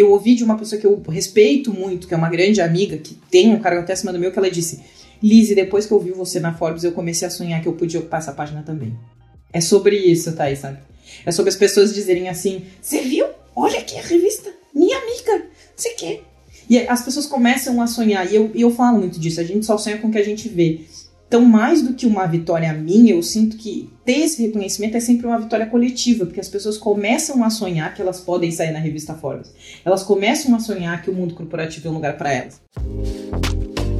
eu ouvi de uma pessoa que eu respeito muito, que é uma grande amiga, que tem um cargo até acima do meu, que ela disse: Lizzie, depois que eu vi você na Forbes, eu comecei a sonhar que eu podia ocupar essa página também. É sobre isso, Thaís, sabe? É sobre as pessoas dizerem assim: Você viu? Olha aqui a revista, minha amiga, você quer? E as pessoas começam a sonhar, e eu, e eu falo muito disso, a gente só sonha com o que a gente vê. Então, mais do que uma vitória minha, eu sinto que ter esse reconhecimento é sempre uma vitória coletiva, porque as pessoas começam a sonhar que elas podem sair na revista Forbes. Elas começam a sonhar que o mundo corporativo é um lugar para elas.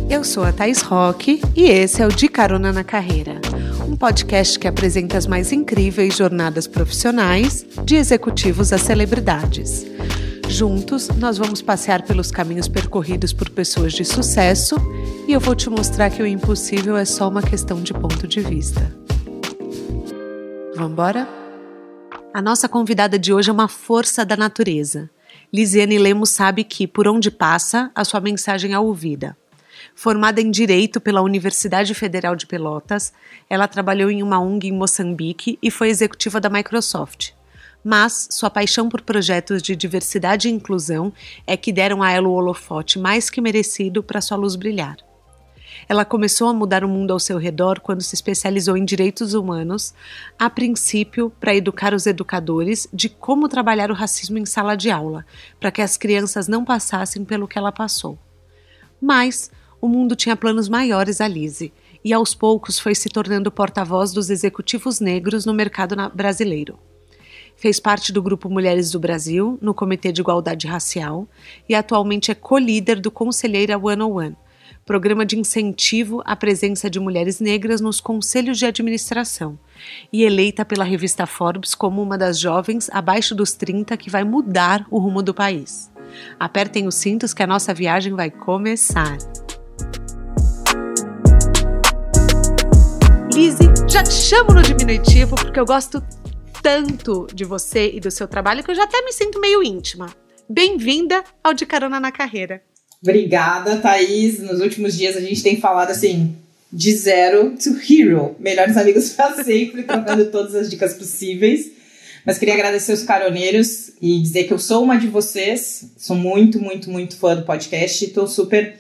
Eu sou a Thais Roque e esse é o De Carona na Carreira, um podcast que apresenta as mais incríveis jornadas profissionais de executivos a celebridades. Juntos, nós vamos passear pelos caminhos percorridos por pessoas de sucesso e eu vou te mostrar que o impossível é só uma questão de ponto de vista. Vamos embora? A nossa convidada de hoje é uma força da natureza. Lisiane Lemos sabe que, por onde passa, a sua mensagem é ouvida. Formada em Direito pela Universidade Federal de Pelotas, ela trabalhou em uma ONG em Moçambique e foi executiva da Microsoft mas sua paixão por projetos de diversidade e inclusão é que deram a ela o holofote mais que merecido para sua luz brilhar. Ela começou a mudar o mundo ao seu redor quando se especializou em direitos humanos, a princípio para educar os educadores de como trabalhar o racismo em sala de aula, para que as crianças não passassem pelo que ela passou. Mas o mundo tinha planos maiores a Lise, e aos poucos foi se tornando porta-voz dos executivos negros no mercado brasileiro. Fez parte do Grupo Mulheres do Brasil, no Comitê de Igualdade Racial, e atualmente é co-líder do Conselheira One on One, programa de incentivo à presença de mulheres negras nos conselhos de administração, e eleita pela revista Forbes como uma das jovens abaixo dos 30 que vai mudar o rumo do país. Apertem os cintos que a nossa viagem vai começar. Lizzie, já te chamo no diminutivo porque eu gosto tanto de você e do seu trabalho que eu já até me sinto meio íntima. Bem-vinda ao De Carona na Carreira. Obrigada, Thaís. Nos últimos dias a gente tem falado assim, de zero to hero. Melhores amigos para sempre, trocando todas as dicas possíveis. Mas queria agradecer os caroneiros e dizer que eu sou uma de vocês. Sou muito, muito, muito fã do podcast e estou super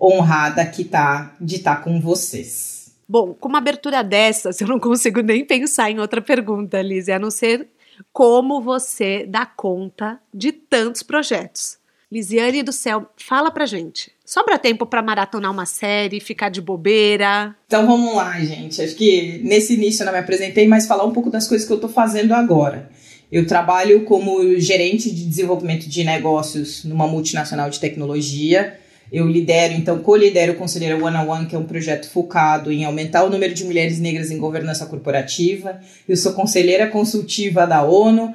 honrada que tá, de estar tá com vocês. Bom, com uma abertura dessas, eu não consigo nem pensar em outra pergunta, Liz, a não ser como você dá conta de tantos projetos. Lisiane do céu, fala pra gente. Sobra tempo para maratonar uma série, ficar de bobeira? Então vamos lá, gente. Acho que nesse início eu não me apresentei, mas falar um pouco das coisas que eu tô fazendo agora. Eu trabalho como gerente de desenvolvimento de negócios numa multinacional de tecnologia. Eu lidero, então, co-lidero o Conselheira One on One, que é um projeto focado em aumentar o número de mulheres negras em governança corporativa. Eu sou conselheira consultiva da ONU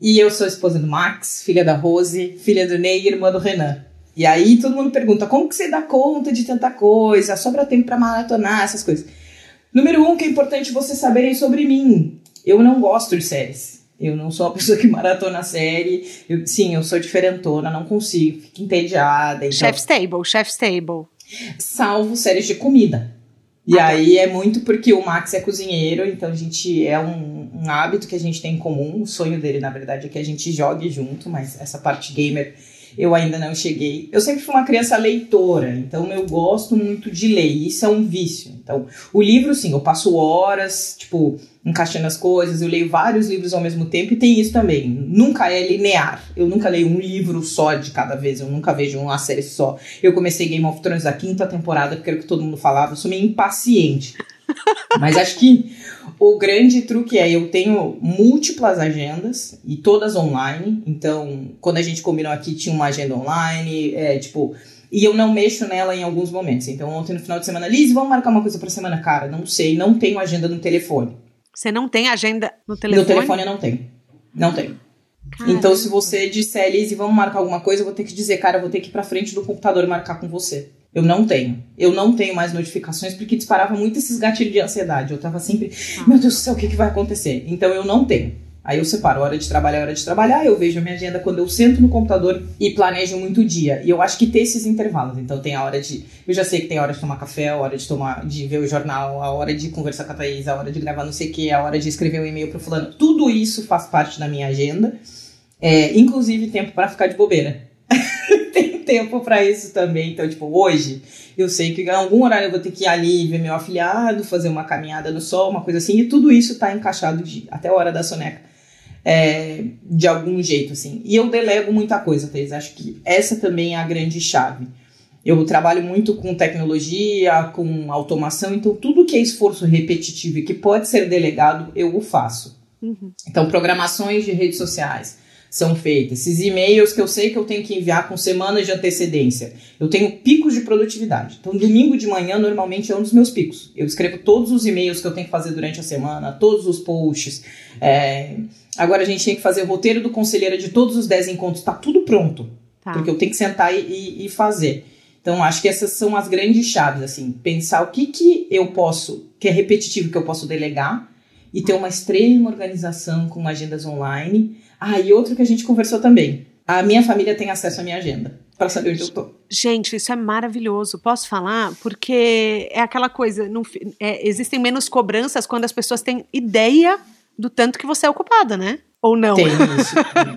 e eu sou esposa do Max, filha da Rose, filha do Ney e irmã do Renan. E aí todo mundo pergunta, como que você dá conta de tanta coisa? Sobra tempo para maratonar, essas coisas. Número um, que é importante vocês saberem sobre mim. Eu não gosto de séries. Eu não sou a pessoa que maratona a série. Eu, sim, eu sou diferentona, não consigo, fico entediada. Então... Chef's Table, Chef's Table. Salvo séries de comida. E ah, tá. aí é muito porque o Max é cozinheiro, então a gente é um, um, hábito que a gente tem em comum. O sonho dele, na verdade, é que a gente jogue junto, mas essa parte gamer eu ainda não cheguei. Eu sempre fui uma criança leitora, então eu gosto muito de ler, e isso é um vício. Então, o livro, sim, eu passo horas, tipo, encaixando as coisas, eu leio vários livros ao mesmo tempo, e tem isso também. Nunca é linear. Eu nunca leio um livro só de cada vez, eu nunca vejo uma série só. Eu comecei Game of Thrones a quinta temporada, porque era o que todo mundo falava, eu sou meio impaciente. Mas acho que o grande truque é eu tenho múltiplas agendas e todas online. Então, quando a gente combinou aqui, tinha uma agenda online, é, tipo, e eu não mexo nela em alguns momentos. Então, ontem no final de semana, Liz, vamos marcar uma coisa pra semana? Cara, não sei, não tenho agenda no telefone. Você não tem agenda no telefone? No telefone eu não tenho. Não tenho. Caramba. Então, se você disser, Liz, vamos marcar alguma coisa, eu vou ter que dizer, cara, eu vou ter que ir pra frente do computador e marcar com você. Eu não tenho. Eu não tenho mais notificações porque disparava muito esses gatilhos de ansiedade. Eu tava sempre, ah. meu Deus do céu, o que, que vai acontecer? Então eu não tenho. Aí eu separo hora de trabalhar, hora de trabalhar, eu vejo a minha agenda quando eu sento no computador e planejo muito o dia. E eu acho que ter esses intervalos. Então tem a hora de. Eu já sei que tem a hora de tomar café, a hora de tomar, de ver o jornal, a hora de conversar com a Thaís, a hora de gravar não sei o que, a hora de escrever um e-mail pro fulano. Tudo isso faz parte da minha agenda. É, inclusive tempo para ficar de bobeira. tem tempo para isso também. Então, tipo, hoje eu sei que em algum horário eu vou ter que ir ali ver meu afiliado, fazer uma caminhada no sol, uma coisa assim, e tudo isso tá encaixado de, até a hora da soneca. É, de algum jeito, assim. E eu delego muita coisa, Thais. Acho que essa também é a grande chave. Eu trabalho muito com tecnologia, com automação, então tudo que é esforço repetitivo e que pode ser delegado, eu o faço. Uhum. Então, programações de redes sociais, são feitas. Esses e-mails que eu sei que eu tenho que enviar com semanas de antecedência. Eu tenho picos de produtividade. Então, domingo de manhã, normalmente, é um dos meus picos. Eu escrevo todos os e-mails que eu tenho que fazer durante a semana, todos os posts. É... Agora, a gente tem que fazer o roteiro do conselheiro de todos os 10 encontros. Está tudo pronto. Tá. Porque eu tenho que sentar e, e, fazer. Então, acho que essas são as grandes chaves, assim. Pensar o que, que eu posso, que é repetitivo, que eu posso delegar. E ter uma extrema organização com agendas online ah, e outro que a gente conversou também. A minha família tem acesso à minha agenda para saber onde eu tô. Gente, isso é maravilhoso. Posso falar? Porque é aquela coisa, não, é, existem menos cobranças quando as pessoas têm ideia do tanto que você é ocupada, né? Ou não? Tem isso.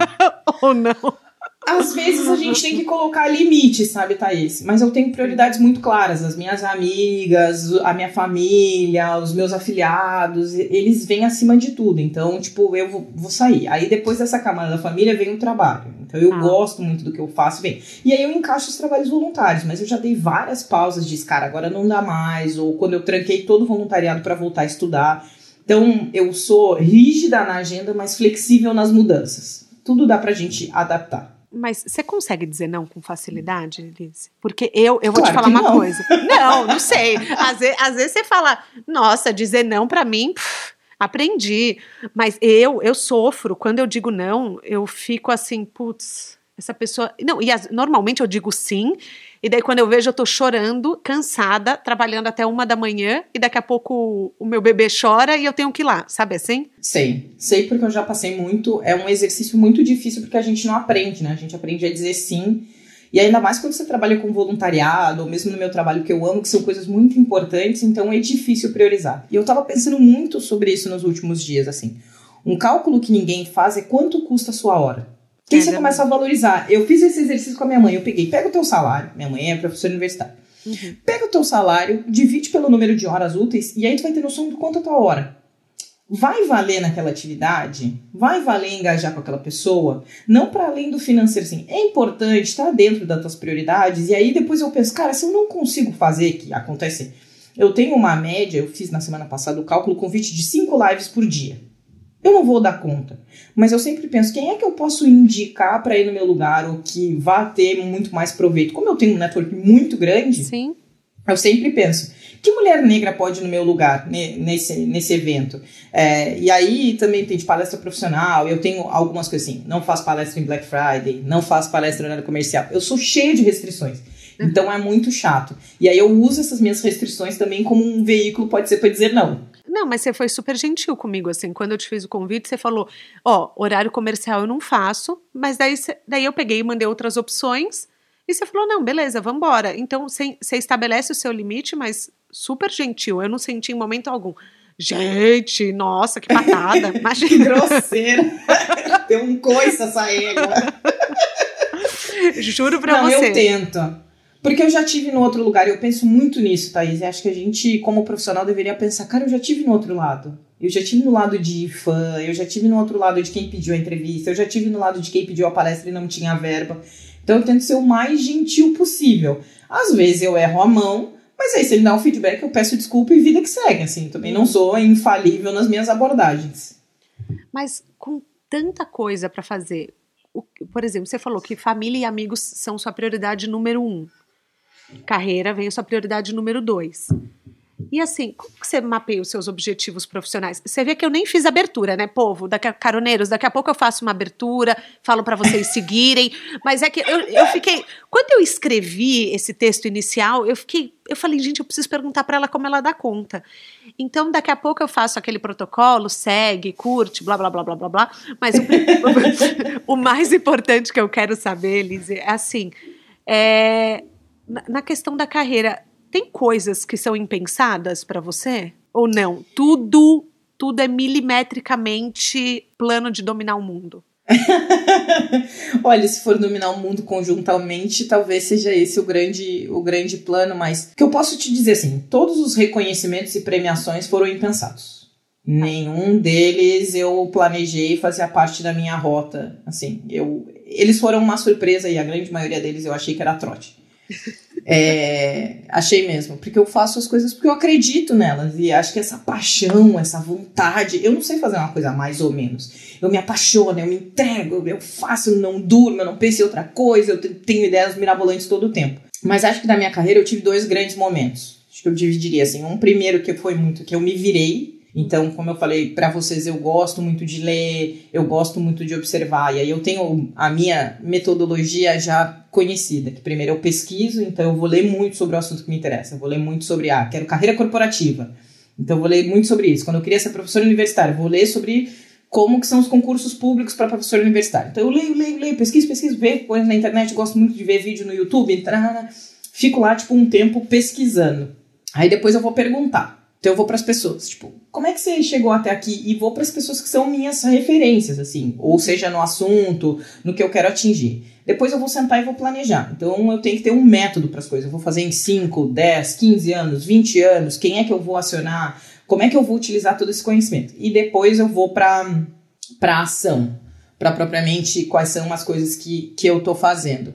Ou não? Às vezes a gente tem que colocar limites, sabe, Thaís? Mas eu tenho prioridades muito claras. As minhas amigas, a minha família, os meus afiliados, eles vêm acima de tudo. Então, tipo, eu vou, vou sair. Aí depois dessa camada da família vem o trabalho. Então eu ah. gosto muito do que eu faço, bem. E aí eu encaixo os trabalhos voluntários, mas eu já dei várias pausas, disse, cara, agora não dá mais. Ou quando eu tranquei todo o voluntariado para voltar a estudar. Então eu sou rígida na agenda, mas flexível nas mudanças. Tudo dá pra gente adaptar. Mas você consegue dizer não com facilidade, Liz? Porque eu, eu vou claro te falar uma não. coisa. Não, não sei. Às vezes, às vezes você fala, nossa, dizer não para mim, pff, aprendi. Mas eu, eu sofro. Quando eu digo não, eu fico assim, putz, essa pessoa. Não, e as, normalmente eu digo sim, e daí, quando eu vejo, eu tô chorando, cansada, trabalhando até uma da manhã, e daqui a pouco o meu bebê chora e eu tenho que ir lá, sabe assim? Sei. Sei porque eu já passei muito. É um exercício muito difícil porque a gente não aprende, né? A gente aprende a dizer sim. E ainda mais quando você trabalha com voluntariado, ou mesmo no meu trabalho que eu amo, que são coisas muito importantes, então é difícil priorizar. E eu tava pensando muito sobre isso nos últimos dias, assim. Um cálculo que ninguém faz é quanto custa a sua hora. Que aí você começa a valorizar. Eu fiz esse exercício com a minha mãe. Eu peguei, pega o teu salário. Minha mãe é professora universitária. Uhum. Pega o teu salário, divide pelo número de horas úteis e aí tu vai ter noção do quanto é a tua hora. Vai valer naquela atividade? Vai valer engajar com aquela pessoa? Não para além do financeiro, assim. É importante, estar tá dentro das tuas prioridades. E aí depois eu penso, cara, se eu não consigo fazer, que acontece. Eu tenho uma média, eu fiz na semana passada o cálculo convite de 5 lives por dia. Eu não vou dar conta. Mas eu sempre penso, quem é que eu posso indicar para ir no meu lugar ou que vá ter muito mais proveito? Como eu tenho um network muito grande, Sim. eu sempre penso, que mulher negra pode ir no meu lugar nesse, nesse evento? É, e aí também tem de palestra profissional, eu tenho algumas coisas assim, não faço palestra em Black Friday, não faço palestra na área comercial. Eu sou cheia de restrições. Então é muito chato. E aí eu uso essas minhas restrições também como um veículo, pode ser para dizer não. Não, mas você foi super gentil comigo, assim. Quando eu te fiz o convite, você falou: Ó, oh, horário comercial eu não faço, mas daí, daí eu peguei e mandei outras opções. E você falou: não, beleza, vamos embora. Então você estabelece o seu limite, mas super gentil. Eu não senti em momento algum. Gente, nossa, que patada. Imagina. que grosseira. Tem um coice essa égua. Juro pra não, você. Eu tento. Porque eu já tive no outro lugar, eu penso muito nisso, Thaís. Acho que a gente, como profissional, deveria pensar, cara, eu já tive no outro lado. Eu já tive no lado de fã, eu já tive no outro lado de quem pediu a entrevista, eu já tive no lado de quem pediu a palestra e não tinha verba. Então eu tento ser o mais gentil possível. Às vezes eu erro a mão, mas aí se ele dá um feedback, eu peço desculpa e vida que segue, assim. Também não sou infalível nas minhas abordagens. Mas com tanta coisa para fazer, por exemplo, você falou que família e amigos são sua prioridade número um carreira vem a sua prioridade número dois. E assim, como que você mapeia os seus objetivos profissionais? Você vê que eu nem fiz abertura, né, povo? Daqui a, caroneiros, daqui a pouco eu faço uma abertura, falo para vocês seguirem. Mas é que eu, eu fiquei. Quando eu escrevi esse texto inicial, eu fiquei. Eu falei, gente, eu preciso perguntar para ela como ela dá conta. Então, daqui a pouco eu faço aquele protocolo, segue, curte, blá, blá, blá, blá, blá, blá. Mas o, o mais importante que eu quero saber, Liz, é assim. É, na questão da carreira, tem coisas que são impensadas para você? Ou não? Tudo, tudo é milimetricamente plano de dominar o mundo? Olha, se for dominar o mundo conjuntamente, talvez seja esse o grande, o grande plano, mas que eu posso te dizer assim, todos os reconhecimentos e premiações foram impensados. Nenhum deles eu planejei fazer parte da minha rota. Assim, eu, eles foram uma surpresa e a grande maioria deles eu achei que era trote. É, achei mesmo, porque eu faço as coisas porque eu acredito nelas e acho que essa paixão, essa vontade, eu não sei fazer uma coisa mais ou menos. Eu me apaixono, eu me entrego, eu faço, não durmo, eu não penso em outra coisa, eu tenho ideias mirabolantes todo o tempo. Mas acho que na minha carreira eu tive dois grandes momentos. Acho que eu dividiria assim, um primeiro que foi muito que eu me virei então, como eu falei para vocês, eu gosto muito de ler, eu gosto muito de observar. E aí eu tenho a minha metodologia já conhecida, que primeiro eu pesquiso, então eu vou ler muito sobre o assunto que me interessa. Eu vou ler muito sobre, ah, quero carreira corporativa. Então eu vou ler muito sobre isso. Quando eu queria ser professor universitário, vou ler sobre como que são os concursos públicos para professor universitário. Então eu leio, leio, leio, pesquiso, pesquiso, vejo coisas na internet, gosto muito de ver vídeo no YouTube, fico lá tipo um tempo pesquisando. Aí depois eu vou perguntar. Então eu vou para as pessoas, tipo, como é que você chegou até aqui? E vou para as pessoas que são minhas referências, assim, ou seja, no assunto, no que eu quero atingir. Depois eu vou sentar e vou planejar. Então eu tenho que ter um método para as coisas. Eu vou fazer em 5, 10, 15 anos, 20 anos, quem é que eu vou acionar, como é que eu vou utilizar todo esse conhecimento. E depois eu vou para para ação, para propriamente quais são as coisas que, que eu tô fazendo.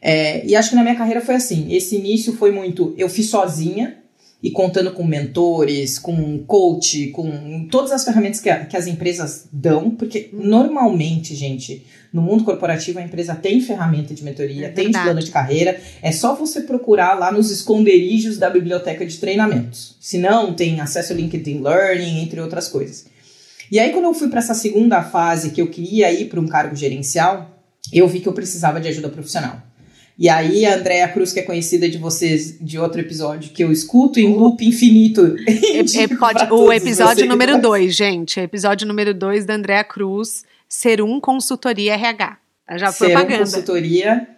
É, e acho que na minha carreira foi assim. Esse início foi muito. Eu fiz sozinha, e contando com mentores, com coach, com todas as ferramentas que, a, que as empresas dão, porque normalmente, gente, no mundo corporativo a empresa tem ferramenta de mentoria, é tem de plano de carreira, é só você procurar lá nos esconderijos da biblioteca de treinamentos. Se não, tem acesso ao LinkedIn Learning, entre outras coisas. E aí, quando eu fui para essa segunda fase, que eu queria ir para um cargo gerencial, eu vi que eu precisava de ajuda profissional. E aí, a Andréa Cruz, que é conhecida de vocês de outro episódio, que eu escuto em loop infinito. É, o episódio número 2, gente. É episódio número 2 da Andréa Cruz, Ser um Consultoria RH. Tá já foi propaganda. Um consultoria,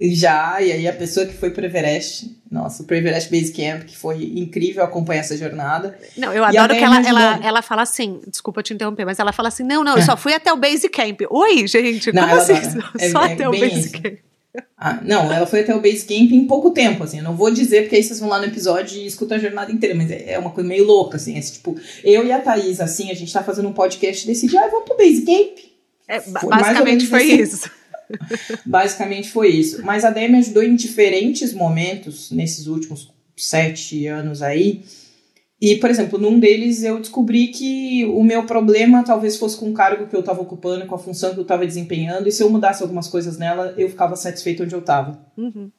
já. E aí, a pessoa que foi pro Everest, nossa, pro Everest Base Camp, que foi incrível acompanhar essa jornada. Não, eu adoro que ela, ela, ela fala assim, desculpa te interromper, mas ela fala assim: não, não, eu só fui até o Base Camp. Oi, gente, não, como assim? É, só é, até o Base isso. Camp. Ah, não, ela foi até o Basecamp em pouco tempo, assim. Eu não vou dizer, porque aí vocês vão lá no episódio e escutam a jornada inteira, mas é, é uma coisa meio louca, assim. Esse, tipo, eu e a Thaís, assim, a gente tá fazendo um podcast e decidi, ah, vamos pro Basecamp. É, basicamente foi assim. isso. basicamente foi isso. Mas a Dé me ajudou em diferentes momentos, nesses últimos sete anos aí, e, por exemplo, num deles eu descobri que o meu problema talvez fosse com o cargo que eu estava ocupando, com a função que eu estava desempenhando, e se eu mudasse algumas coisas nela, eu ficava satisfeito onde eu estava. Uhum.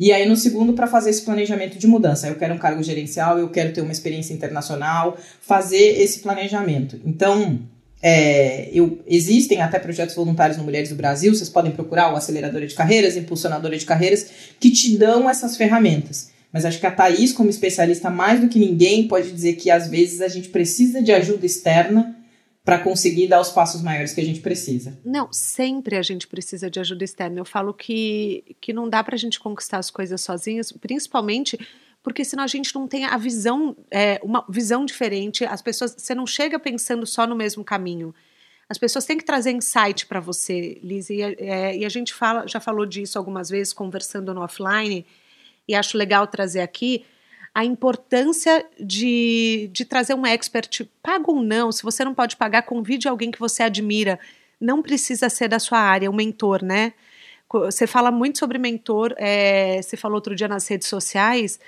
E aí, no segundo, para fazer esse planejamento de mudança. Eu quero um cargo gerencial, eu quero ter uma experiência internacional, fazer esse planejamento. Então, é, eu, existem até projetos voluntários no Mulheres do Brasil, vocês podem procurar o Aceleradora de Carreiras, Impulsionadora de Carreiras, que te dão essas ferramentas. Mas acho que a Thaís, como especialista, mais do que ninguém, pode dizer que às vezes a gente precisa de ajuda externa para conseguir dar os passos maiores que a gente precisa. Não, sempre a gente precisa de ajuda externa. Eu falo que, que não dá para a gente conquistar as coisas sozinhas, principalmente porque senão a gente não tem a visão, é, uma visão diferente. As pessoas, você não chega pensando só no mesmo caminho. As pessoas têm que trazer insight para você, Liz. E, é, e a gente fala, já falou disso algumas vezes conversando no offline e acho legal trazer aqui a importância de, de trazer um expert, paga ou não, se você não pode pagar, convide alguém que você admira, não precisa ser da sua área, um mentor, né? Você fala muito sobre mentor, é, você falou outro dia nas redes sociais,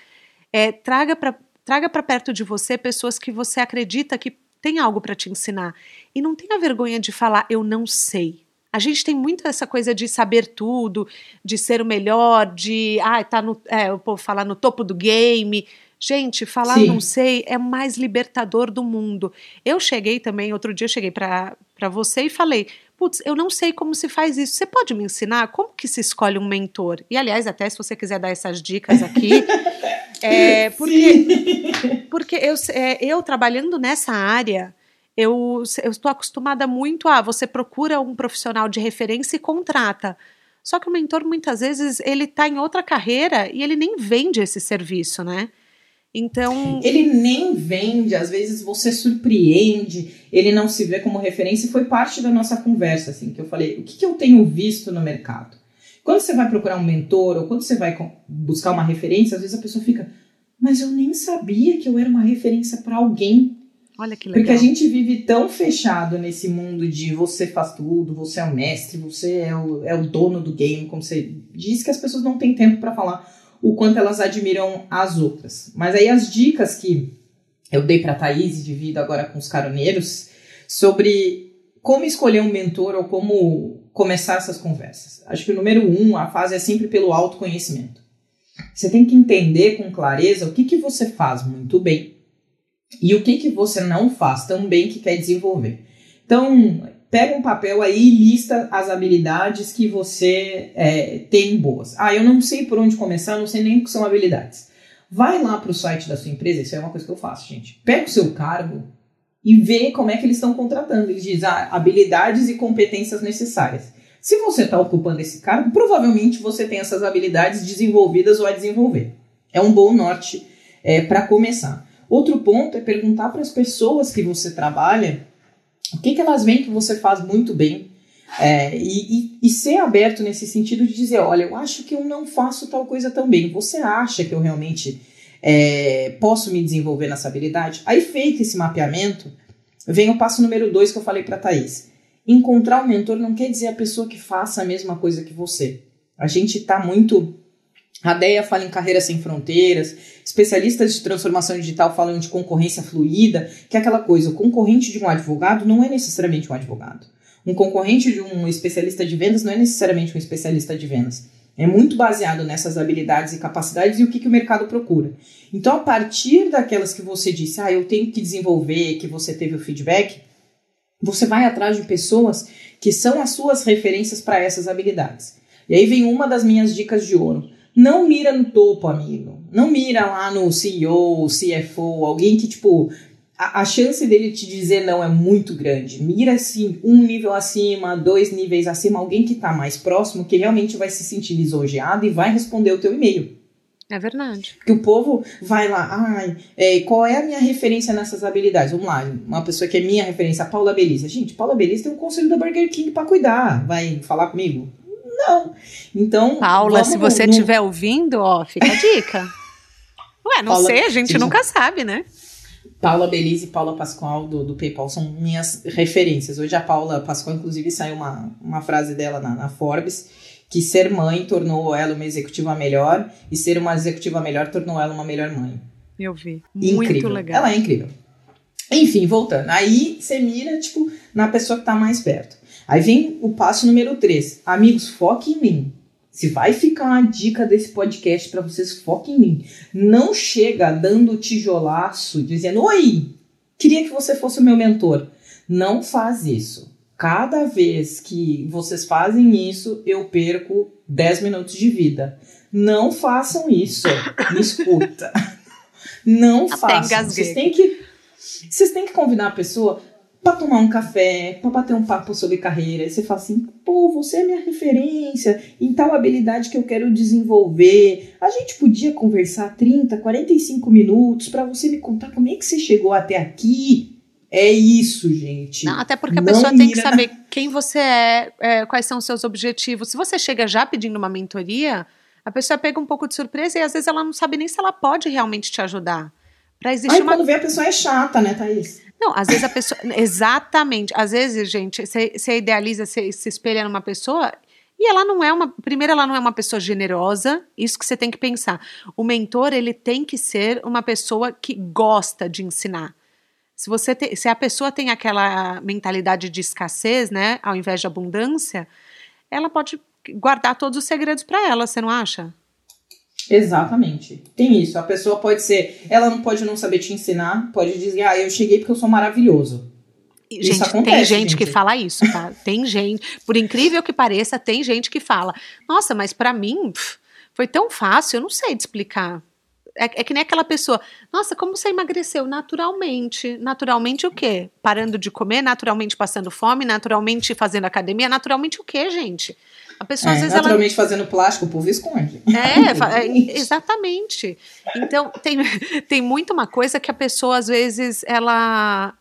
é, traga para traga perto de você pessoas que você acredita que tem algo para te ensinar. E não tenha vergonha de falar, eu não sei. A gente tem muito essa coisa de saber tudo, de ser o melhor, de ah, tá no, é, o povo falar no topo do game. Gente, falar Sim. não sei é mais libertador do mundo. Eu cheguei também, outro dia eu cheguei para você e falei: Putz, eu não sei como se faz isso. Você pode me ensinar? Como que se escolhe um mentor? E, aliás, até se você quiser dar essas dicas aqui. é, porque, porque eu, é, eu trabalhando nessa área, eu estou acostumada muito a você procura um profissional de referência e contrata. Só que o mentor muitas vezes ele está em outra carreira e ele nem vende esse serviço, né? Então. Ele nem vende, às vezes você surpreende, ele não se vê como referência, foi parte da nossa conversa, assim, que eu falei, o que, que eu tenho visto no mercado? Quando você vai procurar um mentor, ou quando você vai buscar uma referência, às vezes a pessoa fica, mas eu nem sabia que eu era uma referência para alguém. Olha que legal. Porque a gente vive tão fechado nesse mundo de você faz tudo, você é o mestre, você é o, é o dono do game, como você diz, que as pessoas não têm tempo para falar o quanto elas admiram as outras. Mas aí as dicas que eu dei para Thaís e divido agora com os caroneiros sobre como escolher um mentor ou como começar essas conversas. Acho que o número um, a fase é sempre pelo autoconhecimento. Você tem que entender com clareza o que, que você faz muito bem e o que, que você não faz tão bem que quer desenvolver. Então, pega um papel aí e lista as habilidades que você é, tem boas. Ah, eu não sei por onde começar, não sei nem o que são habilidades. Vai lá para o site da sua empresa, isso é uma coisa que eu faço, gente. Pega o seu cargo e vê como é que eles estão contratando. Eles dizem ah, habilidades e competências necessárias. Se você está ocupando esse cargo, provavelmente você tem essas habilidades desenvolvidas ou a desenvolver. É um bom norte é, para começar. Outro ponto é perguntar para as pessoas que você trabalha o que, que elas veem que você faz muito bem é, e, e, e, ser aberto nesse sentido de dizer, olha, eu acho que eu não faço tal coisa tão bem. Você acha que eu realmente é, posso me desenvolver nessa habilidade? Aí feito esse mapeamento, vem o passo número dois que eu falei para Thaís. Encontrar um mentor não quer dizer a pessoa que faça a mesma coisa que você. A gente está muito a DEA fala em carreira sem fronteiras, especialistas de transformação digital falam de concorrência fluida, que é aquela coisa, o concorrente de um advogado não é necessariamente um advogado. Um concorrente de um especialista de vendas não é necessariamente um especialista de vendas. É muito baseado nessas habilidades e capacidades e o que, que o mercado procura. Então, a partir daquelas que você disse, ah, eu tenho que desenvolver, que você teve o feedback, você vai atrás de pessoas que são as suas referências para essas habilidades. E aí vem uma das minhas dicas de ouro. Não mira no topo, amigo. Não mira lá no CEO, CFO, alguém que, tipo, a, a, chance dele te dizer não é muito grande. Mira assim, um nível acima, dois níveis acima, alguém que está mais próximo, que realmente vai se sentir lisonjeado e vai responder o teu e-mail. É verdade. Porque o povo vai lá, ai, é, qual é a minha referência nessas habilidades? Vamos lá, uma pessoa que é minha referência, a Paula Belisa. Gente, Paula Belisa tem um conselho da Burger King para cuidar. Vai falar comigo? Não. Então. Paula, se você estiver no... ouvindo, ó, fica a dica. Ué, não Paula, sei, a gente nunca sabe, né? Paula Belize e Paula Pascoal do, do PayPal são minhas referências. Hoje a Paula Pascoal, inclusive, saiu uma, uma frase dela na, na Forbes que ser mãe tornou ela uma executiva melhor e ser uma executiva melhor tornou ela uma melhor mãe. Eu vi. Muito incrível. legal. Ela é incrível. Enfim, voltando. Aí você mira, tipo, na pessoa que tá mais perto. Aí vem o passo número 3. Amigos, foque em mim. Se vai ficar uma dica desse podcast para vocês, foque em mim. Não chega dando tijolaço, dizendo: Oi, queria que você fosse o meu mentor. Não faz isso. Cada vez que vocês fazem isso, eu perco 10 minutos de vida. Não façam isso. Me escuta. Não façam. Vocês têm que. Vocês têm que convidar a pessoa para tomar um café, para bater um papo sobre carreira. E você fala assim: pô, você é minha referência em tal habilidade que eu quero desenvolver. A gente podia conversar 30, 45 minutos para você me contar como é que você chegou até aqui. É isso, gente. Não, até porque a Não pessoa tem que saber quem você é, é, quais são os seus objetivos. Se você chega já pedindo uma mentoria, a pessoa pega um pouco de surpresa e às vezes ela não sabe nem se ela pode realmente te ajudar. Pra existir Aí uma... quando vê a pessoa é chata, né, Thaís? Não, às vezes a pessoa. Exatamente. Às vezes, gente, você idealiza, você se espelha numa pessoa e ela não é uma. Primeiro, ela não é uma pessoa generosa, isso que você tem que pensar. O mentor, ele tem que ser uma pessoa que gosta de ensinar. Se, você te, se a pessoa tem aquela mentalidade de escassez, né, ao invés de abundância, ela pode guardar todos os segredos para ela, você não acha? Exatamente. Tem isso. A pessoa pode ser. Ela não pode não saber te ensinar, pode dizer, ah, eu cheguei porque eu sou maravilhoso. Gente, isso acontece, tem gente, gente, que fala isso, tá? Tem gente, por incrível que pareça, tem gente que fala: Nossa, mas para mim pff, foi tão fácil, eu não sei te explicar. É, é, que nem aquela pessoa, nossa, como você emagreceu? Naturalmente. Naturalmente o quê? Parando de comer, naturalmente passando fome, naturalmente fazendo academia, naturalmente o quê, gente? A pessoa é, às vezes naturalmente ela... fazendo plástico por Visconde. É, é, exatamente. Então, tem, tem muito uma coisa que a pessoa, às vezes, ela,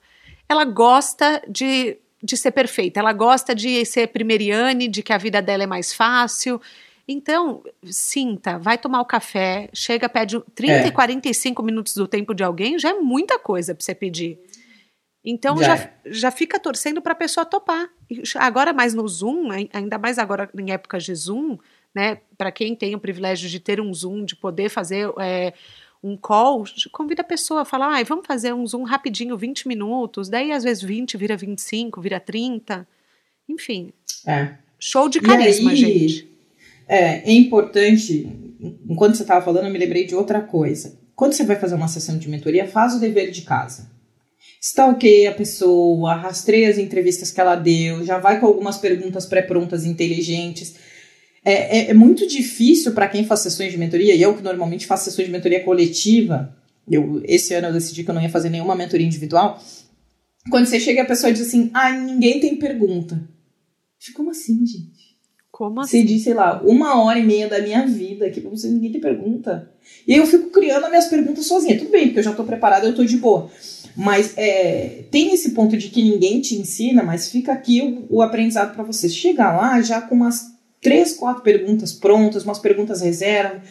ela gosta de, de ser perfeita, ela gosta de ser primeiriane, de que a vida dela é mais fácil. Então, sinta, vai tomar o café, chega, pede 30 é. e 45 minutos do tempo de alguém, já é muita coisa para você pedir. Então já, já, já fica torcendo para a pessoa topar. Agora mais no Zoom, ainda mais agora em épocas de Zoom, né? Para quem tem o privilégio de ter um Zoom, de poder fazer é, um call, convida a pessoa, fala, ah, vamos fazer um Zoom rapidinho, 20 minutos. Daí às vezes 20 vira 25, vira 30. Enfim. É. Show de carisma, aí, gente. É, é importante, enquanto você estava falando, eu me lembrei de outra coisa. Quando você vai fazer uma sessão de mentoria, faz o dever de casa stalkeia a pessoa, rastreia as entrevistas que ela deu, já vai com algumas perguntas pré-prontas inteligentes. É, é, é, muito difícil para quem faz sessões de mentoria, e eu que normalmente faço sessões de mentoria coletiva, eu, esse ano eu decidi que eu não ia fazer nenhuma mentoria individual. Quando você chega e a pessoa diz assim, ah, ninguém tem pergunta. Como assim, gente? Como assim? Você diz, sei lá, uma hora e meia da minha vida que pra você ninguém tem pergunta. E aí eu fico criando as minhas perguntas sozinha. Tudo bem, porque eu já tô preparada, eu tô de boa. Mas é, tem esse ponto de que ninguém te ensina, mas fica aqui o, o aprendizado para você. Chegar lá já com umas três, quatro perguntas prontas, umas perguntas reserva,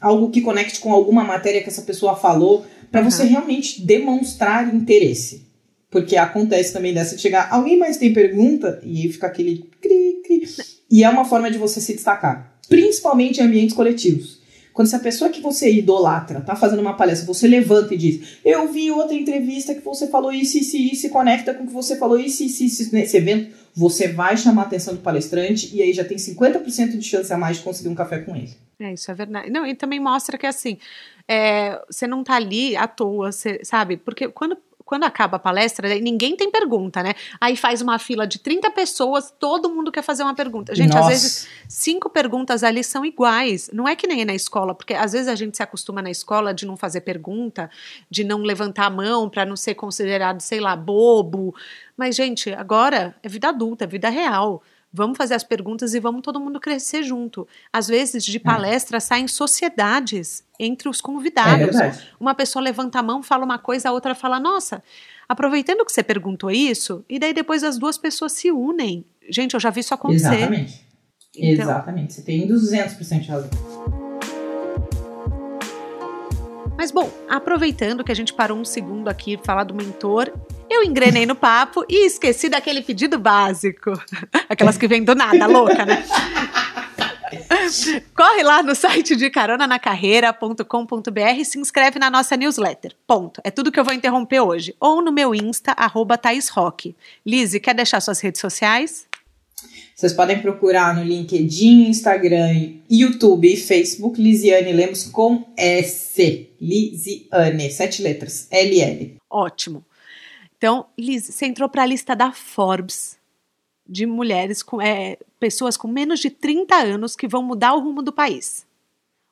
algo que conecte com alguma matéria que essa pessoa falou, para uhum. você realmente demonstrar interesse. Porque acontece também dessa de chegar, alguém mais tem pergunta? E fica aquele cri, cri. E é uma forma de você se destacar, principalmente em ambientes coletivos. Quando essa pessoa que você idolatra tá fazendo uma palestra, você levanta e diz: Eu vi outra entrevista que você falou isso, isso isso, e conecta com o que você falou isso, isso, isso, nesse evento, você vai chamar a atenção do palestrante e aí já tem 50% de chance a mais de conseguir um café com ele. É, isso é verdade. Não, e também mostra que assim, é, você não tá ali à toa, você, sabe? Porque quando quando acaba a palestra, ninguém tem pergunta, né? Aí faz uma fila de 30 pessoas, todo mundo quer fazer uma pergunta. Gente, Nossa. às vezes, cinco perguntas ali são iguais. Não é que nem na escola, porque às vezes a gente se acostuma na escola de não fazer pergunta, de não levantar a mão para não ser considerado, sei lá, bobo. Mas, gente, agora é vida adulta, é vida real. Vamos fazer as perguntas e vamos todo mundo crescer junto. Às vezes, de é. palestra, saem sociedades entre os convidados. É uma pessoa levanta a mão, fala uma coisa, a outra fala, nossa, aproveitando que você perguntou isso, e daí depois as duas pessoas se unem. Gente, eu já vi isso acontecer. Exatamente. Então, Exatamente. Você tem 200% de razão. Mas bom, aproveitando que a gente parou um segundo aqui falar do mentor, eu engrenei no papo e esqueci daquele pedido básico. Aquelas que vêm do nada, louca, né? Corre lá no site de caronanacarreira.com.br e se inscreve na nossa newsletter. Ponto. É tudo que eu vou interromper hoje. Ou no meu Insta, arroba Thaís. Lizzie, quer deixar suas redes sociais? Vocês podem procurar no LinkedIn, Instagram, YouTube e Facebook Lisiane Lemos com S. Lisiane, sete letras, LL. Ótimo. Então, Liz, você entrou para a lista da Forbes de mulheres com é, pessoas com menos de 30 anos que vão mudar o rumo do país.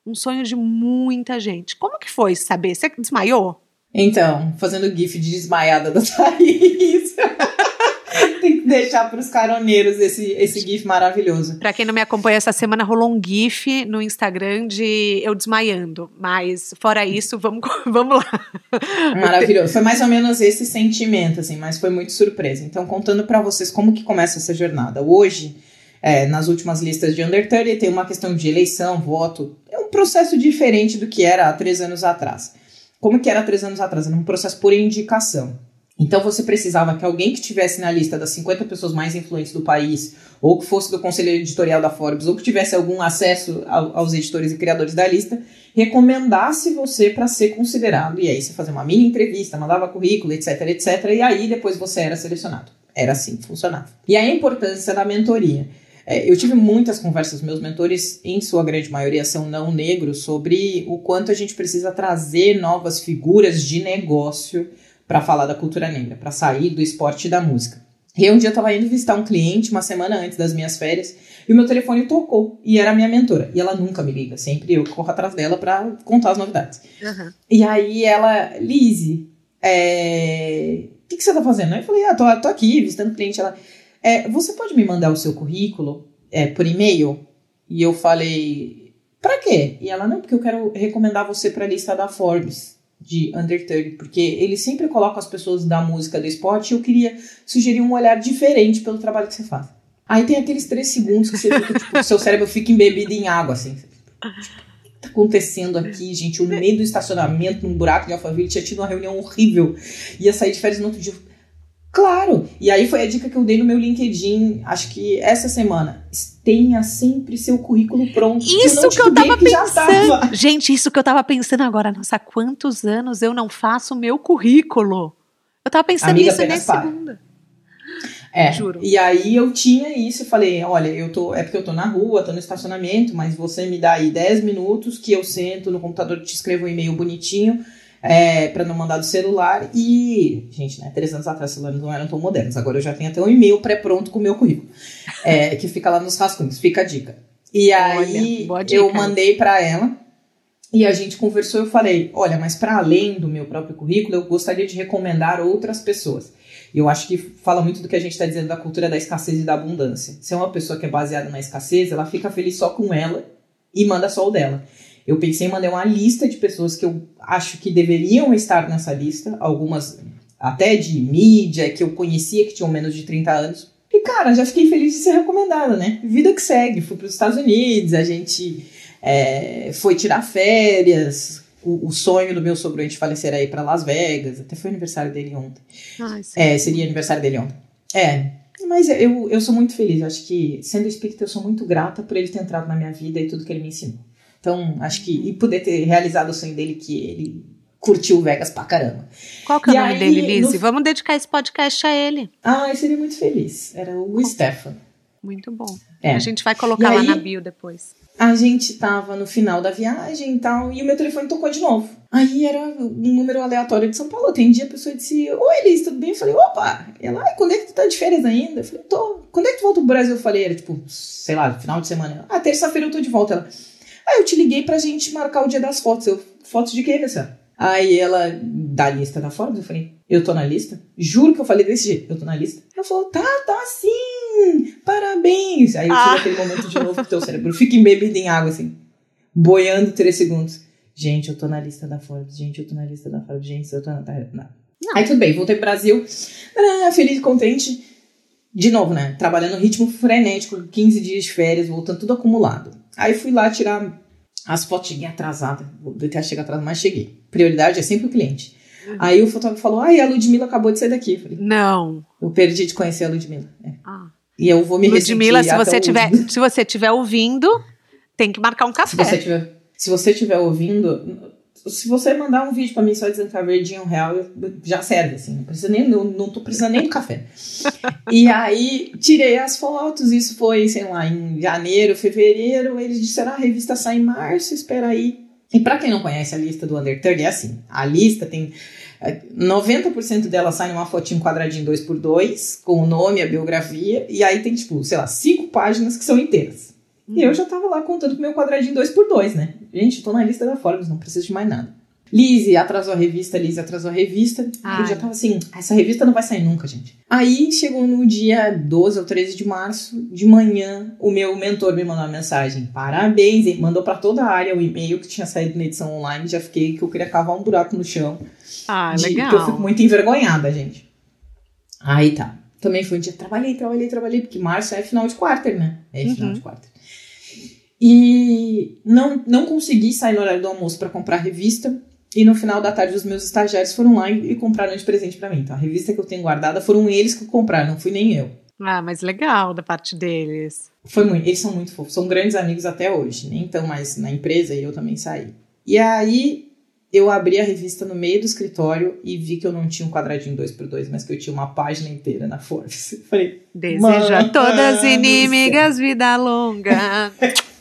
Um sonho de muita gente. Como que foi saber? Você desmaiou? Então, fazendo gif de desmaiada da Thaís. Tem que deixar para os caroneiros esse, esse GIF maravilhoso. Para quem não me acompanha essa semana, rolou um GIF no Instagram de eu desmaiando. Mas, fora isso, vamos, vamos lá. Maravilhoso. Foi mais ou menos esse sentimento, assim, mas foi muito surpresa. Então, contando para vocês como que começa essa jornada. Hoje, é, nas últimas listas de Under 30, tem uma questão de eleição, voto. É um processo diferente do que era há três anos atrás. Como que era há três anos atrás? Era um processo por indicação. Então você precisava que alguém que estivesse na lista das 50 pessoas mais influentes do país, ou que fosse do conselho editorial da Forbes, ou que tivesse algum acesso aos editores e criadores da lista, recomendasse você para ser considerado. E aí você fazia uma mini entrevista, mandava currículo, etc, etc, e aí depois você era selecionado. Era assim que funcionava. E a importância da mentoria. É, eu tive muitas conversas, meus mentores, em sua grande maioria, são não negros, sobre o quanto a gente precisa trazer novas figuras de negócio para falar da cultura negra, para sair do esporte e da música. E um dia eu estava indo visitar um cliente uma semana antes das minhas férias e o meu telefone tocou e era a minha mentora. E ela nunca me liga, sempre eu corro atrás dela para contar as novidades. Uhum. E aí ela, Lizzie, é... o que, que você tá fazendo? Eu falei, ah, tô, tô aqui visitando cliente. Ela, é, você pode me mandar o seu currículo é, por e-mail? E eu falei, Pra quê? E ela, não, porque eu quero recomendar você pra lista da Forbes de Under 30, porque ele sempre coloca as pessoas da música do esporte e eu queria sugerir um olhar diferente pelo trabalho que você faz. Aí tem aqueles três segundos que você fica, tipo, seu cérebro fica embebido em água, assim. O que tá acontecendo aqui, gente? Eu no meio do estacionamento, num buraco de Alphaville, tinha tido uma reunião horrível. Ia sair de férias no outro dia. Claro! E aí foi a dica que eu dei no meu LinkedIn, acho que essa semana. Tenha sempre seu currículo pronto. Isso eu que eu tava que pensando. Gente, isso que eu tava pensando agora. Nossa, quantos anos eu não faço o meu currículo? Eu tava pensando Amiga, nisso nessa segunda. É, Juro. e aí eu tinha isso e falei, olha, eu tô, é porque eu tô na rua, tô no estacionamento, mas você me dá aí 10 minutos que eu sento no computador, te escrevo um e-mail bonitinho, é, para não mandar do celular. E, gente, né, três anos atrás os celulares não eram tão modernos. Agora eu já tenho até um e-mail pré-pronto com o meu currículo, é, que fica lá nos rascunhos. Fica a dica. E aí Olha, eu mandei para ela e a gente conversou. Eu falei: olha, mas para além do meu próprio currículo, eu gostaria de recomendar outras pessoas. E eu acho que fala muito do que a gente está dizendo da cultura da escassez e da abundância. Se é uma pessoa que é baseada na escassez, ela fica feliz só com ela e manda só o dela. Eu pensei em mandar uma lista de pessoas que eu acho que deveriam estar nessa lista, algumas até de mídia, que eu conhecia que tinham menos de 30 anos. E, cara, já fiquei feliz de ser recomendada, né? Vida que segue. Fui para os Estados Unidos, a gente é, foi tirar férias. O, o, sonho do meu sobrinho falecer aí para Las Vegas. Até foi aniversário dele ontem. Ai, é, seria aniversário dele ontem. É, mas eu, eu sou muito feliz. Eu acho que, sendo espírita, eu sou muito grata por ele ter entrado na minha vida e tudo que ele me ensinou. Então, acho que. E poder ter realizado o sonho dele, que ele curtiu Vegas pra caramba. Qual que é o nome aí, dele, Lizzie? No... Vamos dedicar esse podcast a ele. Ah, eu seria muito feliz. Era o Qual? Stefan. Muito bom. É. A gente vai colocar aí, lá na bio depois. A gente tava no final da viagem e tal, e o meu telefone tocou de novo. Aí era um número aleatório de São Paulo. Atendi, a pessoa disse: Oi, Liz, tudo bem? Eu falei: Opa! Ela, quando é que tu tá de férias ainda? Eu falei: Tô. Quando é que tu volta pro Brasil? Eu falei: Era tipo, sei lá, final de semana. Ah, terça-feira eu tô de volta. Ela, Aí eu te liguei pra gente marcar o dia das fotos. Eu, fotos de quê, Alessandra? Aí ela, da lista da Forbes, eu falei, eu tô na lista? Juro que eu falei desse jeito, eu tô na lista. Ela falou, tá, tá sim, parabéns. Aí eu tive ah. aquele momento de novo que teu cérebro fica embebido em água, assim, boiando três segundos. Gente, eu tô na lista da Forbes, gente, eu tô na lista da Forbes, gente, eu tô na... Tá. Não. Aí tudo bem, voltei pro Brasil, ah, feliz e contente. De novo, né, trabalhando no ritmo frenético, 15 dias de férias, voltando tudo acumulado. Aí fui lá tirar as fotos, cheguei atrasada. Ter chegado atrasada, mas cheguei. Prioridade é sempre o cliente. Uhum. Aí o fotógrafo falou: Ai, a Ludmilla acabou de sair daqui. falei, Não. Eu perdi de conhecer a Ludmilla. É. Ah. E eu vou me Ludmilla, se você, tiver, se você tiver ouvindo, tem que marcar um café. Se você tiver, se você tiver ouvindo, se você mandar um vídeo para mim só dizendo que verdinho real, já serve, assim. Não, precisa nem, não, não tô precisando nem do café. e aí, tirei as fotos, isso foi, sei lá, em janeiro, fevereiro. Eles disseram, ah, a revista sai em março, espera aí. E para quem não conhece a lista do Under 30, é assim, a lista tem... 90% é, dela sai numa fotinho quadradinho 2x2, com o nome, a biografia, e aí tem, tipo, sei lá, cinco páginas que são inteiras. E eu já tava lá contando com meu quadradinho 2x2, né? Gente, tô na lista da Forbes, não preciso de mais nada. Lizzie atrasou a revista, Lizzie atrasou a revista. Ai. Eu já tava assim, essa revista não vai sair nunca, gente. Aí chegou no dia 12 ou 13 de março, de manhã, o meu mentor me mandou uma mensagem. Parabéns, ele mandou para toda a área o e-mail que tinha saído na edição online. Já fiquei que eu queria cavar um buraco no chão. Ah, de, legal. Que eu fico muito envergonhada, gente. Aí tá. Também foi um dia, trabalhei, trabalhei, trabalhei, porque março é final de quarter, né? É final uhum. de quarter. E não, não consegui sair no horário do almoço para comprar a revista. E no final da tarde, os meus estagiários foram lá e, e compraram de presente para mim. Então, a revista que eu tenho guardada foram eles que compraram, não fui nem eu. Ah, mas legal da parte deles. Foi muito, eles são muito fofos, são grandes amigos até hoje, nem então mais na empresa e eu também saí. E aí eu abri a revista no meio do escritório e vi que eu não tinha um quadradinho 2x2, mas que eu tinha uma página inteira na Forbes. Falei, deseja todas inimigas vida longa.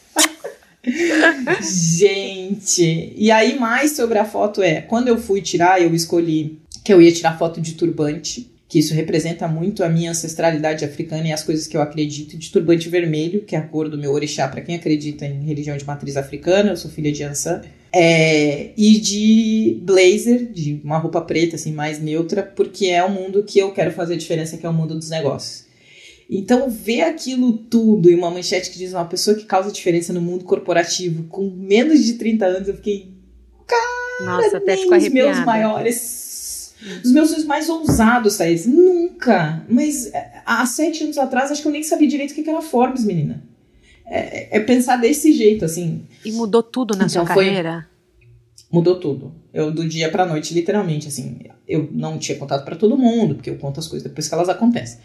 Gente, e aí mais sobre a foto é, quando eu fui tirar, eu escolhi que eu ia tirar foto de turbante, que isso representa muito a minha ancestralidade africana e as coisas que eu acredito, de turbante vermelho, que é a cor do meu orixá, para quem acredita em religião de matriz africana, eu sou filha de Ansan, é, e de blazer, de uma roupa preta, assim, mais neutra, porque é o mundo que eu quero fazer diferença, que é o mundo dos negócios. Então, ver aquilo tudo e uma manchete que diz uma pessoa que causa diferença no mundo corporativo com menos de 30 anos, eu fiquei. Cara, Nossa, até nem ficou os meus maiores. Os meus sonhos mais ousados, Thaís. Nunca. Mas é, há sete anos atrás, acho que eu nem sabia direito o que era Forbes, menina. É, é pensar desse jeito, assim. E mudou tudo na Então, sua foi- carreira? Mudou tudo. Eu, do dia pra noite, literalmente, assim. Eu não tinha contato pra todo mundo, porque eu conto as coisas depois que elas acontecem.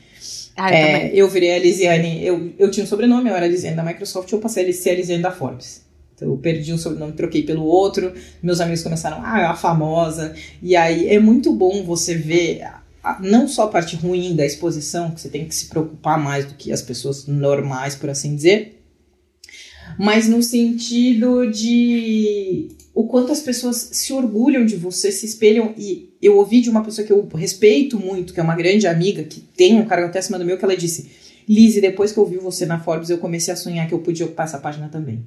Ah, eu É, eu virei a Lisiane, eu, eu tinha um sobrenome, eu era a Lisiane da Microsoft, eu passei a ser a Lisiane da Forbes. Então eu perdi um sobrenome, troquei pelo outro, meus amigos começaram, ah, é a famosa. E aí é muito bom você ver não só a parte ruim da exposição, que você tem que se preocupar mais do que as pessoas normais, por assim dizer, mas no sentido de o quanto as pessoas se orgulham de você, se espelham. E eu ouvi de uma pessoa que eu respeito muito, que é uma grande amiga, que tem um cargo até acima do meu, que ela disse: Lizzie, depois que eu vi você na Forbes, eu comecei a sonhar que eu podia ocupar essa página também.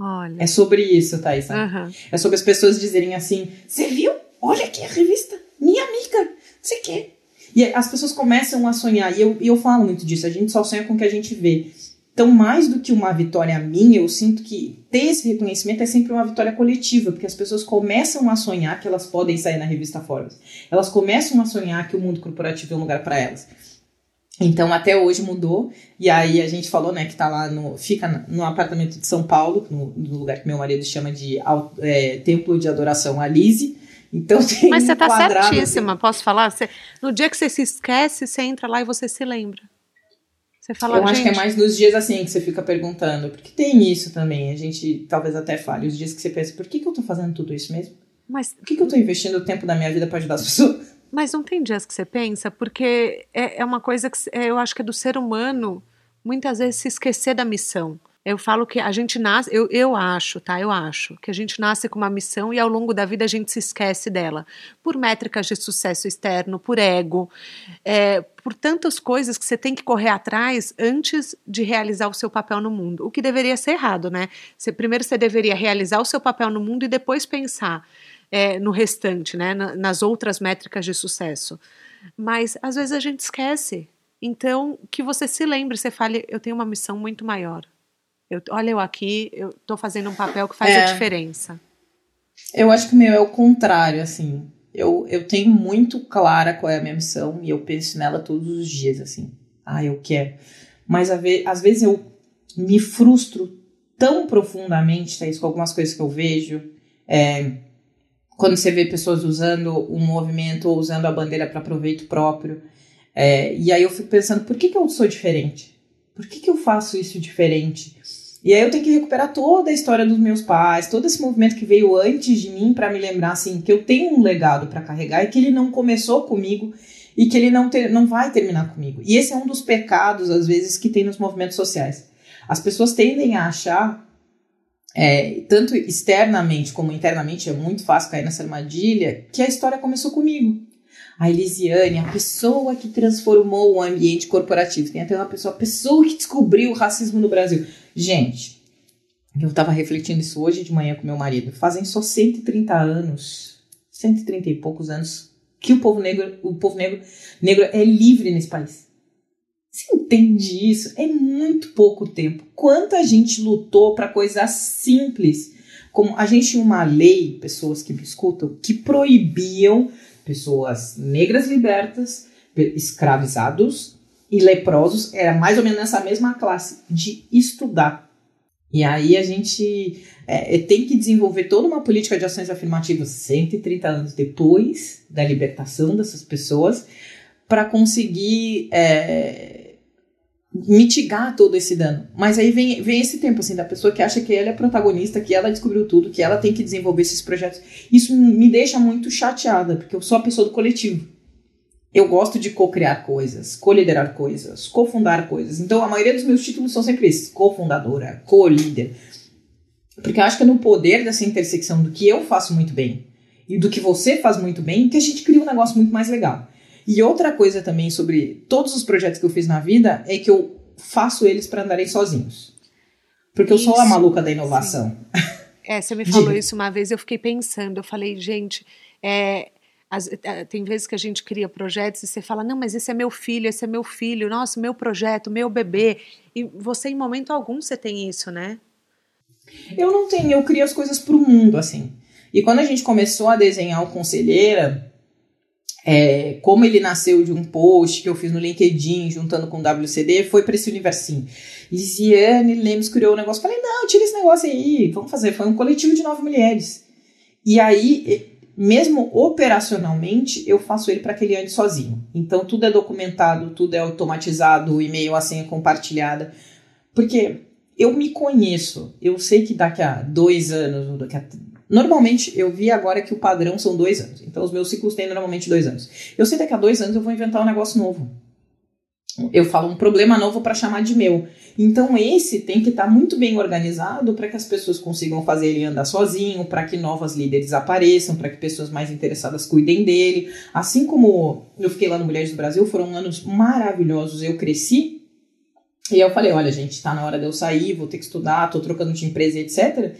Olha. É sobre isso, Thaís. Aham. É sobre as pessoas dizerem assim: Você viu? Olha aqui a revista, minha amiga, não sei o quê. E as pessoas começam a sonhar, e eu, e eu falo muito disso, a gente só sonha com o que a gente vê. Então, mais do que uma vitória minha, eu sinto que ter esse reconhecimento é sempre uma vitória coletiva, porque as pessoas começam a sonhar que elas podem sair na revista Forbes. Elas começam a sonhar que o mundo corporativo é um lugar para elas. Então, até hoje mudou. E aí a gente falou, né, que tá lá no. Fica no apartamento de São Paulo, no, no lugar que meu marido chama de é, Templo de Adoração Alize. Então tem Mas um você tá quadrado, certíssima, posso falar? Você- no dia que você se esquece, você entra lá e você se lembra. Você fala, Eu acho que é mais nos dias assim que você fica perguntando, porque tem isso também. A gente talvez até fale, os dias que você pensa, por que, que eu tô fazendo tudo isso mesmo? mas, Por que, que eu tô investindo o tempo da minha vida para ajudar as pessoas? mas não tem dias que você pensa, porque é, é uma coisa que é, eu acho que é do ser humano muitas vezes se esquecer da missão. Eu falo que a gente nasce, eu, eu acho, tá? Eu acho que a gente nasce com uma missão e ao longo da vida a gente se esquece dela. Por métricas de sucesso externo, por ego, é, por tantas coisas que você tem que correr atrás antes de realizar o seu papel no mundo. O que deveria ser errado, né? Você, primeiro você deveria realizar o seu papel no mundo e depois pensar é, no restante, né? Na- nas outras métricas de sucesso. Mas às vezes a gente esquece. Então, que você se lembre, você fale, eu tenho uma missão muito maior. Eu, olha eu aqui, eu estou fazendo um papel que faz É. a diferença. Eu acho que o meu é o contrário, assim. Eu, eu tenho muito clara qual é a minha missão e eu penso nela todos os dias, assim. Ah, eu quero. Mas às vezes eu me frustro tão profundamente, Thaís, com algumas coisas que eu vejo. É, quando você vê pessoas usando um movimento ou usando a bandeira para proveito próprio. É, e aí eu fico pensando, por que, que eu sou diferente? Por que, que eu faço isso diferente? E aí eu tenho que recuperar toda a história dos meus pais, todo esse movimento que veio antes de mim para me lembrar assim que eu tenho um legado para carregar e que ele não começou comigo e que ele não, ter, não vai terminar comigo. E esse é um dos pecados às vezes que tem nos movimentos sociais. As pessoas tendem a achar é, tanto externamente como internamente é muito fácil cair nessa armadilha que a história começou comigo. A Elisiane, a pessoa que transformou o ambiente corporativo. Tem até uma pessoa, a pessoa que descobriu o racismo no Brasil. Gente, eu tava refletindo isso hoje de manhã com meu marido. Fazem só 130 anos, 130 e poucos anos, que o povo negro, o povo negro, negro é livre nesse país. Você entende isso? É muito pouco tempo. Quanta gente lutou para coisas simples. Como a gente tinha uma lei, pessoas que me escutam, que proibiam pessoas negras libertas, escravizados e leprosos, era mais ou menos nessa mesma classe, de estudar. E aí a gente é, tem que desenvolver toda uma política de ações afirmativas 130 anos depois da libertação dessas pessoas para conseguir é, mitigar todo esse dano. Mas aí vem, vem esse tempo assim da pessoa que acha que ela é protagonista, que ela descobriu tudo, que ela tem que desenvolver esses projetos. Isso me deixa muito chateada, porque eu sou a pessoa do coletivo. Eu gosto de co-criar coisas, co-liderar coisas, cofundar coisas. Então a maioria dos meus títulos são sempre esses: cofundadora, co-líder. Porque eu acho que é no poder dessa intersecção do que eu faço muito bem e do que você faz muito bem que a gente cria um negócio muito mais legal. E outra coisa também sobre todos os projetos que eu fiz na vida é que eu faço eles para andarem sozinhos. Porque eu sou a Isso, maluca da inovação. É, você me falou Diga. isso uma vez, eu fiquei pensando, eu falei, gente, é, As, eh, tem vezes que a gente cria projetos e você fala, não, mas esse é meu filho, esse é meu filho, nossa, meu projeto, meu bebê. E você, em momento algum, você tem isso, né? Eu não tenho, eu crio as coisas pro mundo, assim. E quando a gente começou a desenhar o Conselheira, é, como ele nasceu de um post que eu fiz no LinkedIn, juntando com o WCD, foi para esse universinho. Lisiane Lemos criou o negócio. Falei, não, tira esse negócio aí, vamos fazer. Foi um coletivo de nove mulheres. E aí, mesmo operacionalmente, eu faço ele para que ele ande sozinho. Então, tudo é documentado, tudo é automatizado, o e-mail, a senha compartilhada. Porque eu me conheço, eu sei que daqui a dois anos, daqui a Normalmente, eu vi agora que o padrão são dois anos. Então, os meus ciclos têm normalmente dois anos. Eu sei que daqui a dois anos eu vou inventar um negócio novo. Eu falo um problema novo para chamar de meu. Então, esse tem que estar tá muito bem organizado para que as pessoas consigam fazer ele andar sozinho, para que novas líderes apareçam, para que pessoas mais interessadas cuidem dele. Assim como eu fiquei lá no Mulheres do Brasil, foram anos maravilhosos. Eu cresci. E eu falei: olha, gente, está na hora de eu sair, vou ter que estudar, estou trocando de empresa, etc.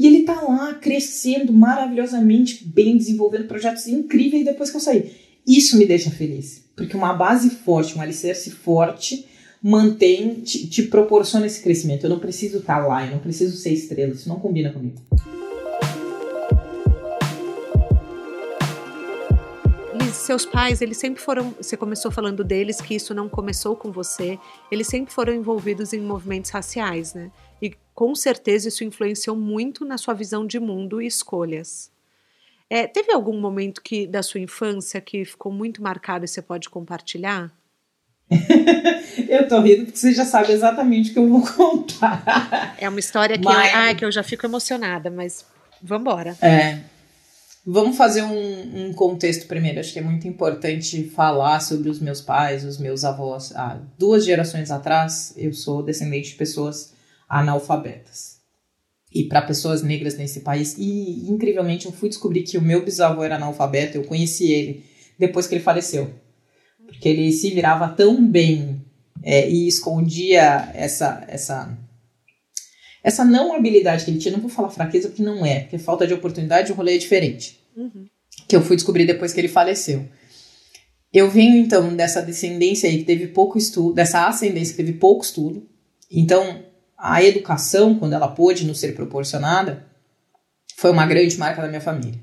E ele tá lá crescendo maravilhosamente bem, desenvolvendo projetos incríveis depois que eu saí. Isso me deixa feliz, porque uma base forte, um alicerce forte mantém, te, te proporciona esse crescimento. Eu não preciso estar tá lá, eu não preciso ser estrela, isso não combina comigo. seus pais, eles sempre foram. Você começou falando deles que isso não começou com você. Eles sempre foram envolvidos em movimentos raciais, né? E com certeza isso influenciou muito na sua visão de mundo e escolhas. É, teve algum momento que da sua infância que ficou muito marcado e você pode compartilhar? eu tô rindo porque você já sabe exatamente o que eu vou contar. É uma história que, mas... eu, ah, que eu já fico emocionada, mas vamos embora. É. Vamos fazer um, um, contexto primeiro. Acho que é muito importante falar sobre os meus pais, os meus avós. Há duas gerações atrás, eu sou descendente de pessoas analfabetas. E para pessoas negras nesse país, e incrivelmente eu fui descobrir que o meu bisavô era analfabeto, eu conheci ele depois que ele faleceu. Porque ele se virava tão bem é, e escondia essa, essa, essa não habilidade que ele tinha. Não vou falar fraqueza porque não é, porque falta de oportunidade o rolê é diferente. Uhum. Que eu fui descobrir depois que ele faleceu. Eu venho então dessa descendência aí que teve pouco estudo, dessa ascendência que teve pouco estudo. Então, a educação, quando ela pôde nos ser proporcionada, foi uma grande marca da minha família.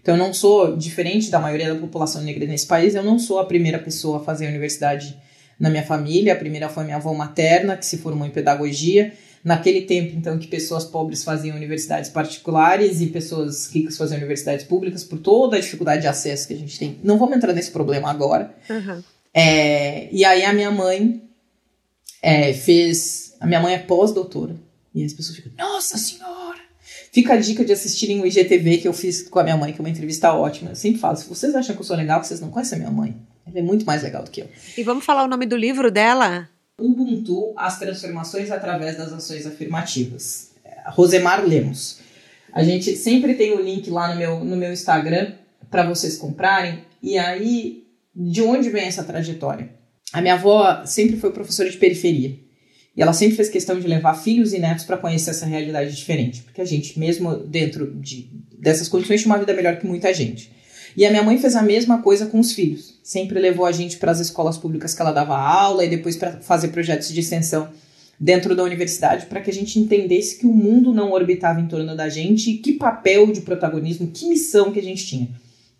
Então, eu não sou, diferente da maioria da população negra nesse país, eu não sou a primeira pessoa a fazer universidade na minha família. A primeira foi minha avó materna, que se formou em pedagogia. Naquele tempo, então, que pessoas pobres faziam universidades particulares e pessoas ricas faziam universidades públicas, por toda a dificuldade de acesso que a gente tem. Não vamos entrar nesse problema agora. Uhum. É, e aí, a minha mãe é, fez a minha mãe é pós-doutora. E as pessoas ficam, nossa senhora! Fica a dica de assistirem o IGTV que eu fiz com a minha mãe, que é uma entrevista ótima. Eu sempre falo, se vocês acham que eu sou legal, vocês não conhecem a minha mãe. Ela é muito mais legal do que eu. E vamos falar o nome do livro dela? Ubuntu, as transformações através das ações afirmativas. É, Rosemar Lemos. A gente sempre tem o link lá no meu, no meu Instagram para vocês comprarem. E aí, de onde vem essa trajetória? A minha avó sempre foi professora de periferia. E ela sempre fez questão de levar filhos e netos para conhecer essa realidade diferente, porque a gente, mesmo dentro de, dessas condições, tinha uma vida melhor que muita gente. E a minha mãe fez a mesma coisa com os filhos. Sempre levou a gente para as escolas públicas que ela dava aula e depois para fazer projetos de extensão dentro da universidade para que a gente entendesse que o mundo não orbitava em torno da gente e que papel de protagonismo, que missão que a gente tinha.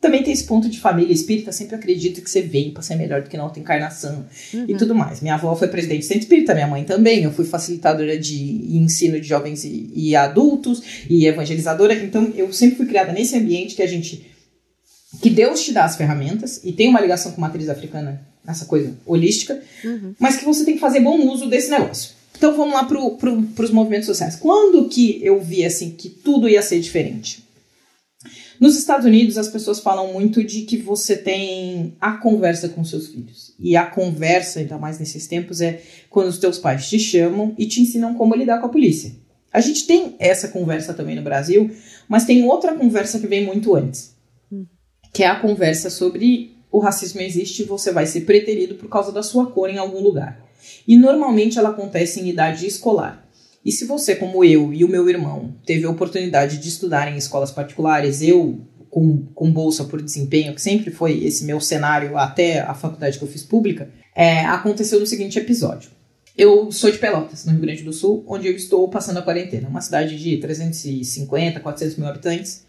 Também tem esse ponto de família espírita, sempre acredito que você vem para ser melhor do que na outra encarnação uhum. e tudo mais. Minha avó foi presidente do centro espírita, minha mãe também. Eu fui facilitadora de ensino de jovens e, e adultos e evangelizadora. Então eu sempre fui criada nesse ambiente que a gente. que Deus te dá as ferramentas e tem uma ligação com matriz africana, essa coisa holística, uhum. mas que você tem que fazer bom uso desse negócio. Então vamos lá para pro, os movimentos sociais. Quando que eu vi assim que tudo ia ser diferente? Nos Estados Unidos, as pessoas falam muito de que você tem a conversa com seus filhos. E a conversa, ainda mais nesses tempos, é quando os teus pais te chamam e te ensinam como lidar com a polícia. A gente tem essa conversa também no Brasil, mas tem outra conversa que vem muito antes, hum. que é a conversa sobre o racismo existe e você vai ser preterido por causa da sua cor em algum lugar. E normalmente ela acontece em idade escolar. E se você, como eu e o meu irmão, teve a oportunidade de estudar em escolas particulares, eu com, com bolsa por desempenho, que sempre foi esse meu cenário até a faculdade que eu fiz pública, é, aconteceu no seguinte episódio. Eu sou de Pelotas, no Rio Grande do Sul, onde eu estou passando a quarentena. Uma cidade de 350, 400 mil habitantes.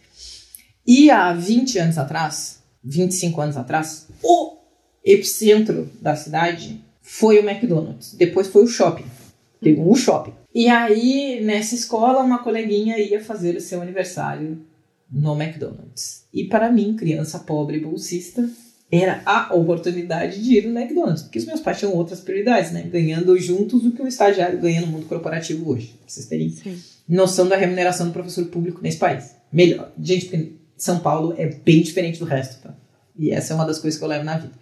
E há 20 anos atrás, 25 anos atrás, o epicentro da cidade foi o McDonald's. Depois foi o shopping. Um shopping. E aí, nessa escola, uma coleguinha ia fazer o seu aniversário no McDonald's. E para mim, criança pobre bolsista, era a oportunidade de ir no McDonald's, porque os meus pais tinham outras prioridades, né? Ganhando juntos o que um estagiário ganha no mundo corporativo hoje, pra vocês terem Sim. noção da remuneração do professor público nesse país. Melhor. Gente, porque São Paulo é bem diferente do resto, tá? E essa é uma das coisas que eu levo na vida.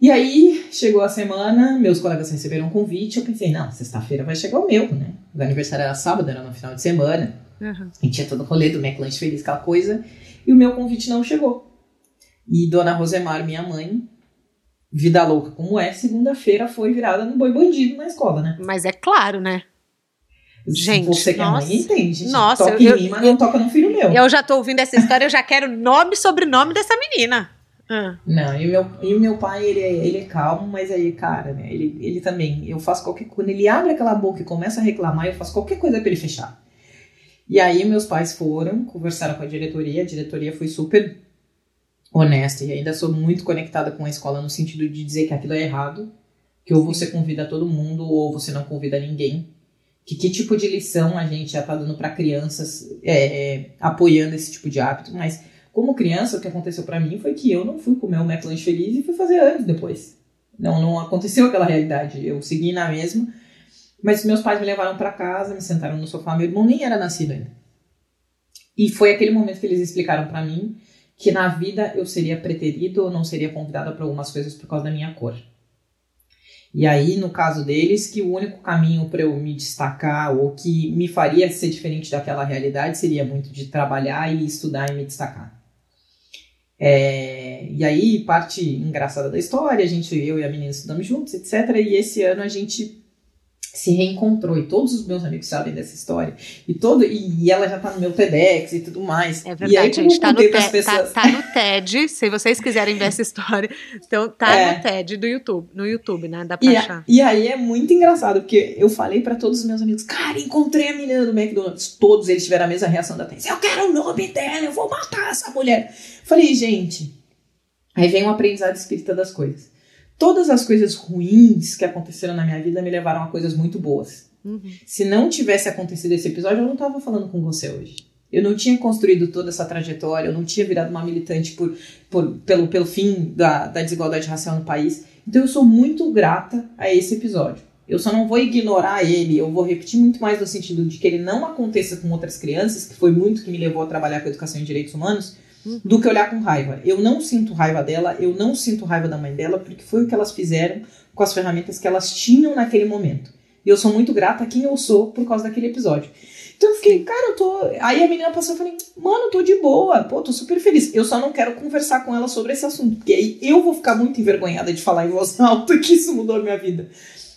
E aí, chegou a semana, meus colegas receberam um convite, eu pensei, não, sexta-feira vai chegar o meu, né? O aniversário era sábado, era no final de semana. Uhum. E tinha todo o rolê do McLanche Feliz, aquela coisa. E o meu convite não chegou. E Dona Rosemar, minha mãe, vida louca como é, segunda-feira foi virada no boi bandido na escola, né? Mas é claro, né? Gente, você que nossa, é mãe entende. Gente. Nossa, toca eu, em mim, mas não toca no filho meu. Eu já tô ouvindo essa história, eu já quero nome e sobrenome dessa menina. Ah. Não, e meu, e meu pai, ele é, ele é calmo, mas aí, cara, né, ele, ele também, eu faço qualquer coisa, ele abre aquela boca e começa a reclamar, eu faço qualquer coisa para ele fechar. E aí meus pais foram, conversaram com a diretoria, a diretoria foi super honesta e ainda sou muito conectada com a escola no sentido de dizer que aquilo é errado, que ou você convida todo mundo ou você não convida ninguém. Que, que tipo de lição a gente já está dando para crianças é, é, apoiando esse tipo de hábito, mas como criança o que aconteceu para mim foi que eu não fui comer o McLanche feliz e fui fazer anos depois. Não, não aconteceu aquela realidade. Eu segui na mesma, mas meus pais me levaram para casa, me sentaram no sofá, meu irmão nem era nascido ainda. E foi aquele momento que eles explicaram para mim que na vida eu seria preterido ou não seria convidada para algumas coisas por causa da minha cor. E aí, no caso deles, que o único caminho para eu me destacar ou que me faria ser diferente daquela realidade seria muito de trabalhar e estudar e me destacar. É, e aí, parte engraçada da história, a gente, eu e a menina estudamos juntos, etc. E esse ano a gente se reencontrou e todos os meus amigos sabem dessa história e todo e, e ela já tá no meu TEDx e tudo mais. É verdade e aí, gente tá no, te, pessoas... tá, tá no TED se vocês quiserem ver essa história então tá é. no TED do YouTube no YouTube né dá pra e, achar. e aí é muito engraçado porque eu falei para todos os meus amigos cara encontrei a menina do McDonald's. Todos eles tiveram a mesma reação da Tens eu quero o nome dela eu vou matar essa mulher. Falei gente aí vem o aprendizado espírita das coisas todas as coisas ruins que aconteceram na minha vida me levaram a coisas muito boas. Uhum. Se não tivesse acontecido esse episódio, eu não estava falando com você hoje. Eu não tinha construído toda essa trajetória, eu não tinha virado uma militante por, por, pelo, pelo fim da, da desigualdade racial no país. Então eu sou muito grata a esse episódio. Eu só não vou ignorar ele, eu vou repetir muito mais no sentido de que ele não aconteça com outras crianças, que foi muito que me levou a trabalhar com educação em direitos humanos, do que olhar com raiva. Eu não sinto raiva dela, eu não sinto raiva da mãe dela, porque foi o que elas fizeram com as ferramentas que elas tinham naquele momento. E eu sou muito grata a quem eu sou por causa daquele episódio. Então eu fiquei, cara, eu tô. Aí a menina passou e falei, mano, eu tô de boa, pô, tô super feliz. Eu só não quero conversar com ela sobre esse assunto, porque aí eu vou ficar muito envergonhada de falar em voz alta que isso mudou a minha vida.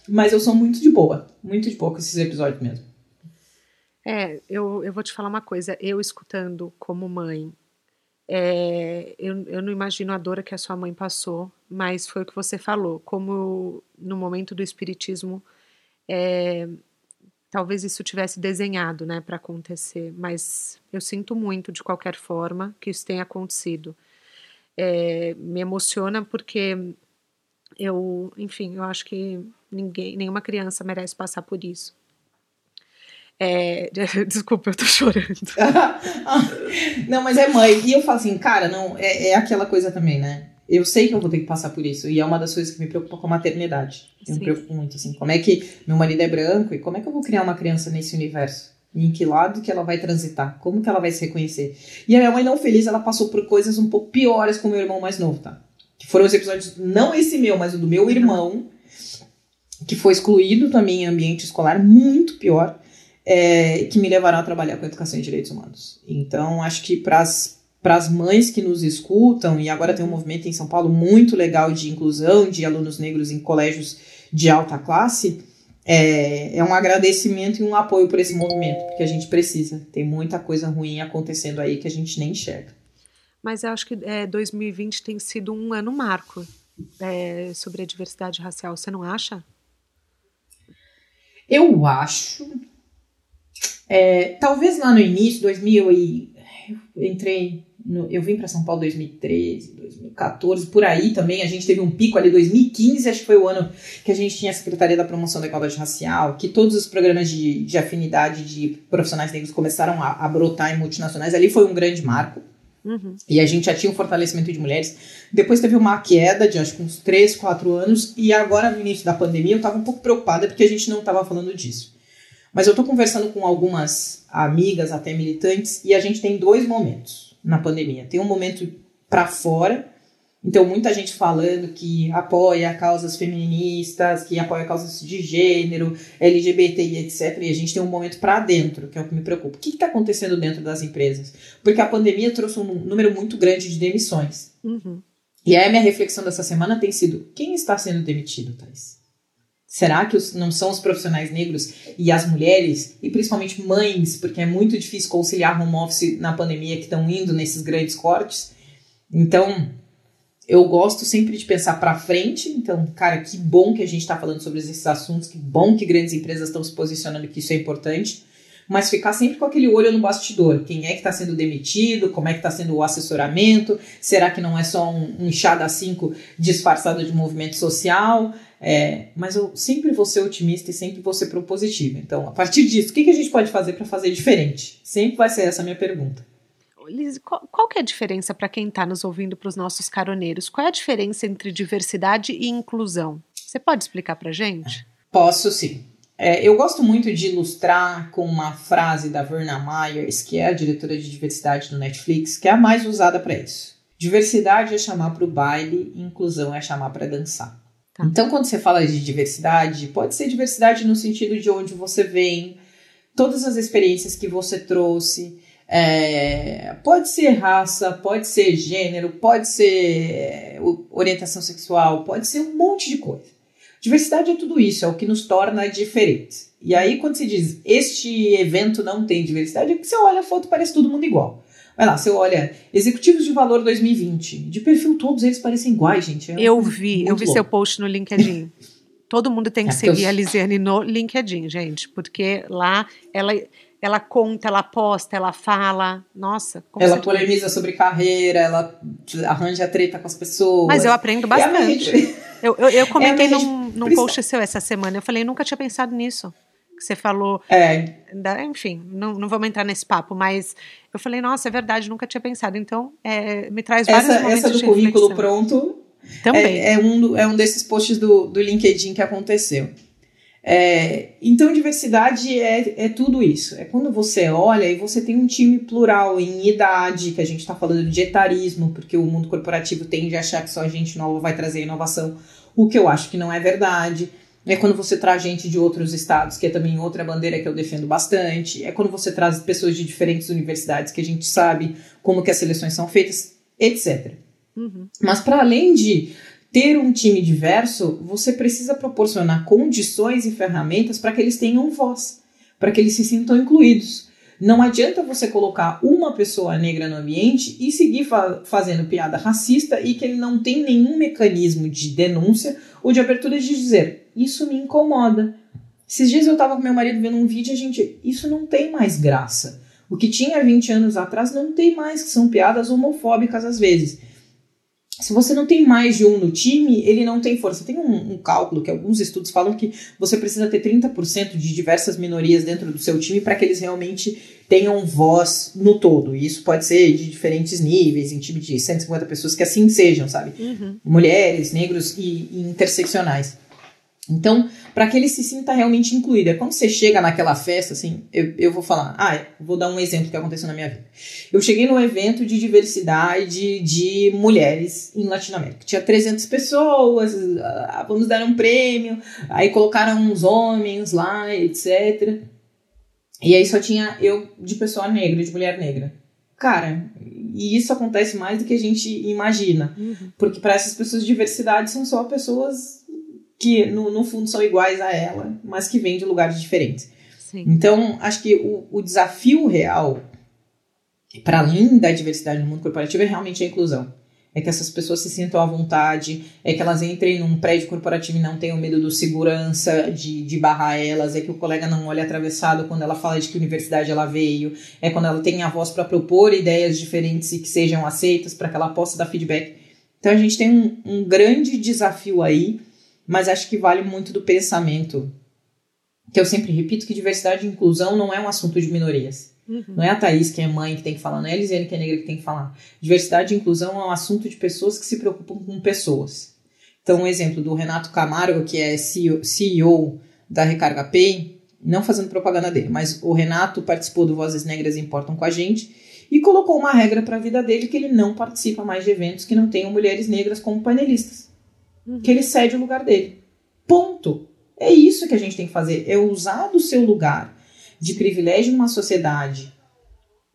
Mas eu sou muito de boa, muito de boa com esses episódios mesmo. É, eu, eu vou te falar uma coisa. Eu escutando como mãe é, eu, eu não imagino a dor que a sua mãe passou, mas foi o que você falou. Como no momento do espiritismo, é, talvez isso tivesse desenhado, né, para acontecer. Mas eu sinto muito, de qualquer forma, que isso tenha acontecido. É, me emociona porque eu, enfim, eu acho que ninguém, nenhuma criança merece passar por isso. É... Desculpa, eu tô chorando. não, mas é mãe. E eu falo assim, cara, não, é, é, aquela coisa também, né? Eu sei que eu vou ter que passar por isso. E é uma das coisas que me preocupa com a maternidade. Eu Sim. me preocupo muito, assim. Como é que meu marido é branco e como é que eu vou criar uma criança nesse universo? em que lado que ela vai transitar? Como que ela vai se reconhecer? E a minha mãe não feliz, ela passou por coisas um pouco piores com o meu irmão mais novo, tá? Que foram os episódios, não esse meu, mas o do meu irmão, que foi excluído também em ambiente escolar, muito pior é, que me levaram a trabalhar com educação e direitos humanos. Então, acho que para as mães que nos escutam, e agora tem um movimento em São Paulo muito legal de inclusão de alunos negros em colégios de alta classe, é, é um agradecimento e um apoio por esse movimento, porque a gente precisa. Tem muita coisa ruim acontecendo aí que a gente nem enxerga. Mas eu acho que é, 2020 tem sido um ano marco é, sobre a diversidade racial, você não acha? Eu acho. É, talvez lá no início, 2000 e eu entrei, no, eu vim para São Paulo 2013, 2014, por aí também a gente teve um pico ali 2015, acho que foi o ano que a gente tinha a Secretaria da Promoção da Igualdade Racial, que todos os programas de, de afinidade de profissionais negros começaram a, a brotar em multinacionais, ali foi um grande marco. Uhum. E a gente já tinha um fortalecimento de mulheres. Depois teve uma queda de acho que uns 3, 4 anos. E agora, no início da pandemia, eu estava um pouco preocupada porque a gente não estava falando disso. Mas eu estou conversando com algumas amigas, até militantes, e a gente tem dois momentos na pandemia. Tem um momento para fora, então, muita gente falando que apoia causas feministas, que apoia causas de gênero, LGBTI, etc. E a gente tem um momento para dentro, que é o que me preocupa. O que está acontecendo dentro das empresas? Porque a pandemia trouxe um número muito grande de demissões. Uhum. E aí a minha reflexão dessa semana tem sido: quem está sendo demitido, Thais? Será que os, não são os profissionais negros e as mulheres, e principalmente mães, porque é muito difícil conciliar home office na pandemia, que estão indo nesses grandes cortes? Então, eu gosto sempre de pensar para frente. Então, cara, que bom que a gente está falando sobre esses assuntos, que bom que grandes empresas estão se posicionando que isso é importante. Mas ficar sempre com aquele olho no bastidor. Quem é que está sendo demitido? Como é que está sendo o assessoramento? Será que não é só um, um chá da cinco disfarçado de movimento social? É, mas eu sempre vou ser otimista e sempre vou ser propositiva. Então, a partir disso, o que, que a gente pode fazer para fazer diferente? Sempre vai ser essa a minha pergunta. Liz, qual, qual que é a diferença para quem está nos ouvindo, para os nossos caroneiros? Qual é a diferença entre diversidade e inclusão? Você pode explicar para gente? Posso sim. É, eu gosto muito de ilustrar com uma frase da Verna Myers, que é a diretora de diversidade do Netflix, que é a mais usada para isso. Diversidade é chamar para o baile, inclusão é chamar para dançar. Tá. Então, quando você fala de diversidade, pode ser diversidade no sentido de onde você vem, todas as experiências que você trouxe, é, pode ser raça, pode ser gênero, pode ser é, orientação sexual, pode ser um monte de coisa. Diversidade é tudo isso, é o que nos torna diferentes. E aí, quando se diz este evento não tem diversidade, é que você olha a foto parece todo mundo igual. Vai lá, você olha Executivos de Valor 2020. De perfil, todos eles parecem iguais, gente. É eu vi, eu vi louco. seu post no LinkedIn. Todo mundo tem que é seguir eu... a Lisiane no LinkedIn, gente, porque lá ela ela conta, ela posta, ela fala. Nossa, ela polemiza sobre carreira, ela arranja treta com as pessoas. Mas eu aprendo bastante. É eu, eu, eu, comentei é num, num post seu essa semana, eu falei, nunca tinha pensado nisso. Que você falou. É. Enfim, não, não vamos entrar nesse papo, mas eu falei, nossa, é verdade, nunca tinha pensado. Então, é, me traz vários essa, momentos essa do currículo reflexão. pronto Também. É, é, um, é um desses posts do, do LinkedIn que aconteceu. É, então, diversidade é, é tudo isso. É quando você olha e você tem um time plural em idade, que a gente está falando de etarismo, porque o mundo corporativo tende a achar que só a gente nova vai trazer inovação, o que eu acho que não é verdade. É quando você traz gente de outros estados, que é também outra bandeira que eu defendo bastante. É quando você traz pessoas de diferentes universidades, que a gente sabe como que as seleções são feitas, etc. Uhum. Mas para além de ter um time diverso, você precisa proporcionar condições e ferramentas para que eles tenham voz, para que eles se sintam incluídos. Não adianta você colocar uma pessoa negra no ambiente e seguir fa fazendo piada racista e que ele não tem nenhum mecanismo de denúncia ou de abertura de dizer: Isso me incomoda. Esses dias eu estava com meu marido vendo um vídeo e a gente. Isso não tem mais graça. O que tinha 20 anos atrás não tem mais, que são piadas homofóbicas às vezes se você não tem mais de um no time, ele não tem força. Tem um, um, cálculo que alguns estudos falam que você precisa ter 30% de diversas minorias dentro do seu time para que eles realmente tenham voz no todo. E isso pode ser de diferentes níveis, em time de 150 pessoas, que assim sejam, sabe? Uhum. Mulheres, negros e, e interseccionais. Então, para que ele se sinta realmente incluído. É quando você chega naquela festa, assim, eu, eu vou falar, ah, vou dar um exemplo que aconteceu na minha vida. Eu cheguei num evento de diversidade de mulheres em Latinoamérica. Tinha 300 pessoas, ah, vamos dar um prêmio, aí colocaram uns homens lá, etc. E aí só tinha eu de pessoa negra, de mulher negra. Cara, e isso acontece mais do que a gente imagina. Uhum. Porque para essas pessoas, diversidade são só pessoas que no, no fundo são iguais a ela, mas que vêm de lugares diferentes. Sim. Então, acho que o, o desafio real para além da diversidade no mundo corporativo, é realmente a inclusão. É que essas pessoas se sintam à vontade, é que elas entrem num prédio corporativo e não tenham medo do segurança de, de barrar elas, é que o colega não olhe atravessado quando ela fala de que universidade ela veio, é quando ela tem a voz para propor ideias diferentes e que sejam aceitas para que ela possa dar feedback. Então a gente tem um, um grande desafio aí, mas acho que vale muito do pensamento que eu sempre repito que diversidade e inclusão não é um assunto de minorias. Uhum. Não é a Thaís que é mãe que tem que falar, não é a Elisiane que é negra que tem que falar. Diversidade e inclusão é um assunto de pessoas que se preocupam com pessoas. Então, um exemplo do Renato Camargo, que é CEO da Recarga Pay, não fazendo propaganda dele, mas o Renato participou do Vozes Negras Importam com a gente e colocou uma regra para a vida dele que ele não participa mais de eventos que não tenham mulheres negras como panelistas. Uhum. Que ele cede o lugar dele. Ponto. É isso que a gente tem que fazer, é usar do seu lugar de privilégio numa sociedade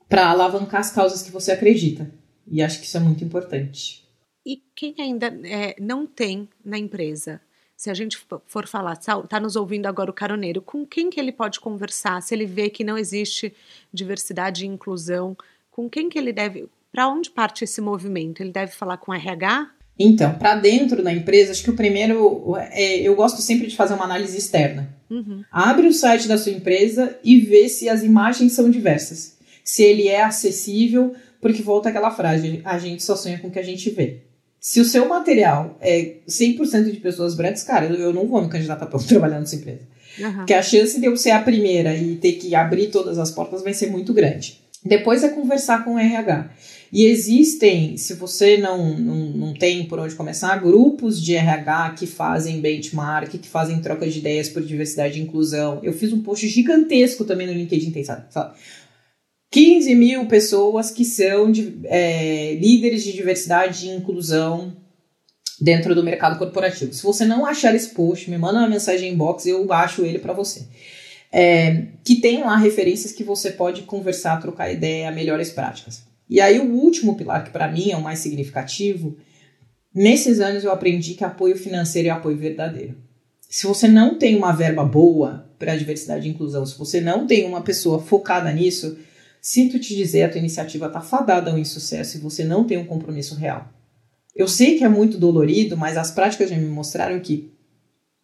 para alavancar as causas que você acredita. E acho que isso é muito importante. E quem ainda é, não tem na empresa? Se a gente for falar, está nos ouvindo agora o caroneiro, com quem que ele pode conversar? Se ele vê que não existe diversidade e inclusão, com quem que ele deve. Para onde parte esse movimento? Ele deve falar com RH? Então, para dentro da empresa, acho que o primeiro. É, eu gosto sempre de fazer uma análise externa. Uhum. Abre o site da sua empresa e vê se as imagens são diversas. Se ele é acessível, porque volta aquela frase: a gente só sonha com o que a gente vê. Se o seu material é 100% de pessoas brancas, cara, eu não vou me candidatar para trabalhar nessa empresa. Uhum. Porque a chance de eu ser a primeira e ter que abrir todas as portas vai ser muito grande. Depois é conversar com o RH. E existem, se você não, não, não tem por onde começar, grupos de RH que fazem benchmark, que fazem troca de ideias por diversidade e inclusão. Eu fiz um post gigantesco também no LinkedIn, tem, sabe? 15 mil pessoas que são de, é, líderes de diversidade e inclusão dentro do mercado corporativo. Se você não achar esse post, me manda uma mensagem inbox e eu acho ele para você. É, que tem lá referências que você pode conversar, trocar ideia, melhores práticas. E aí, o último pilar, que para mim é o mais significativo, nesses anos eu aprendi que apoio financeiro é apoio verdadeiro. Se você não tem uma verba boa para diversidade e inclusão, se você não tem uma pessoa focada nisso, sinto te dizer, a tua iniciativa está fadada ao insucesso e você não tem um compromisso real. Eu sei que é muito dolorido, mas as práticas já me mostraram que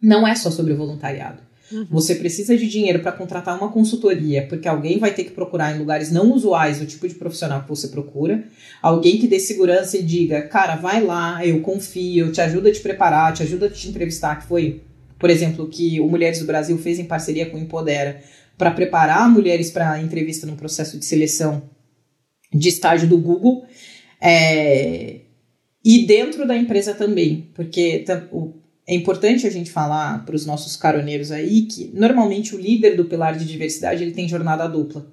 não é só sobre voluntariado. Uhum. Você precisa de dinheiro para contratar uma consultoria, porque alguém vai ter que procurar em lugares não usuais o tipo de profissional que você procura. Alguém que dê segurança e diga, cara, vai lá, eu confio, te ajuda a te preparar, te ajuda a te entrevistar, que foi, por exemplo, o que o Mulheres do Brasil fez em parceria com o Empodera para preparar mulheres para entrevista no processo de seleção de estágio do Google. É, e dentro da empresa também, porque o é importante a gente falar para os nossos caroneiros aí que normalmente o líder do pilar de diversidade ele tem jornada dupla.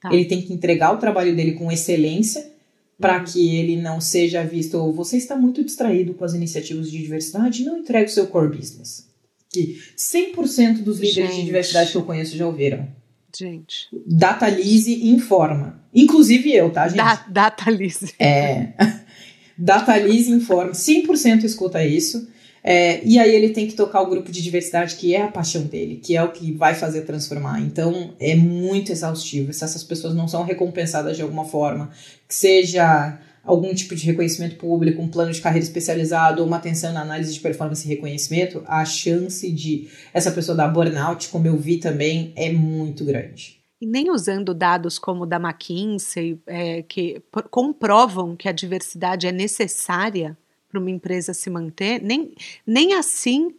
Tá. Ele tem que entregar o trabalho dele com excelência para uhum. que ele não seja visto, você está muito distraído com as iniciativas de diversidade, não entregue o seu core business. Que 100% dos líderes gente. de diversidade que eu conheço já ouviram. Gente. Datalise informa. Inclusive eu, tá, gente? Da Datalise. É. Datalise informa. 100% escuta isso. É, e aí ele tem que tocar o grupo de diversidade, que é a paixão dele, que é o que vai fazer transformar. Então é muito exaustivo. Se essas pessoas não são recompensadas de alguma forma, que seja algum tipo de reconhecimento público, um plano de carreira especializado ou uma atenção na análise de performance e reconhecimento, a chance de essa pessoa dar burnout, como eu vi também, é muito grande. E nem usando dados como o da McKinsey, é, que comprovam que a diversidade é necessária para uma empresa se manter, nem, nem assim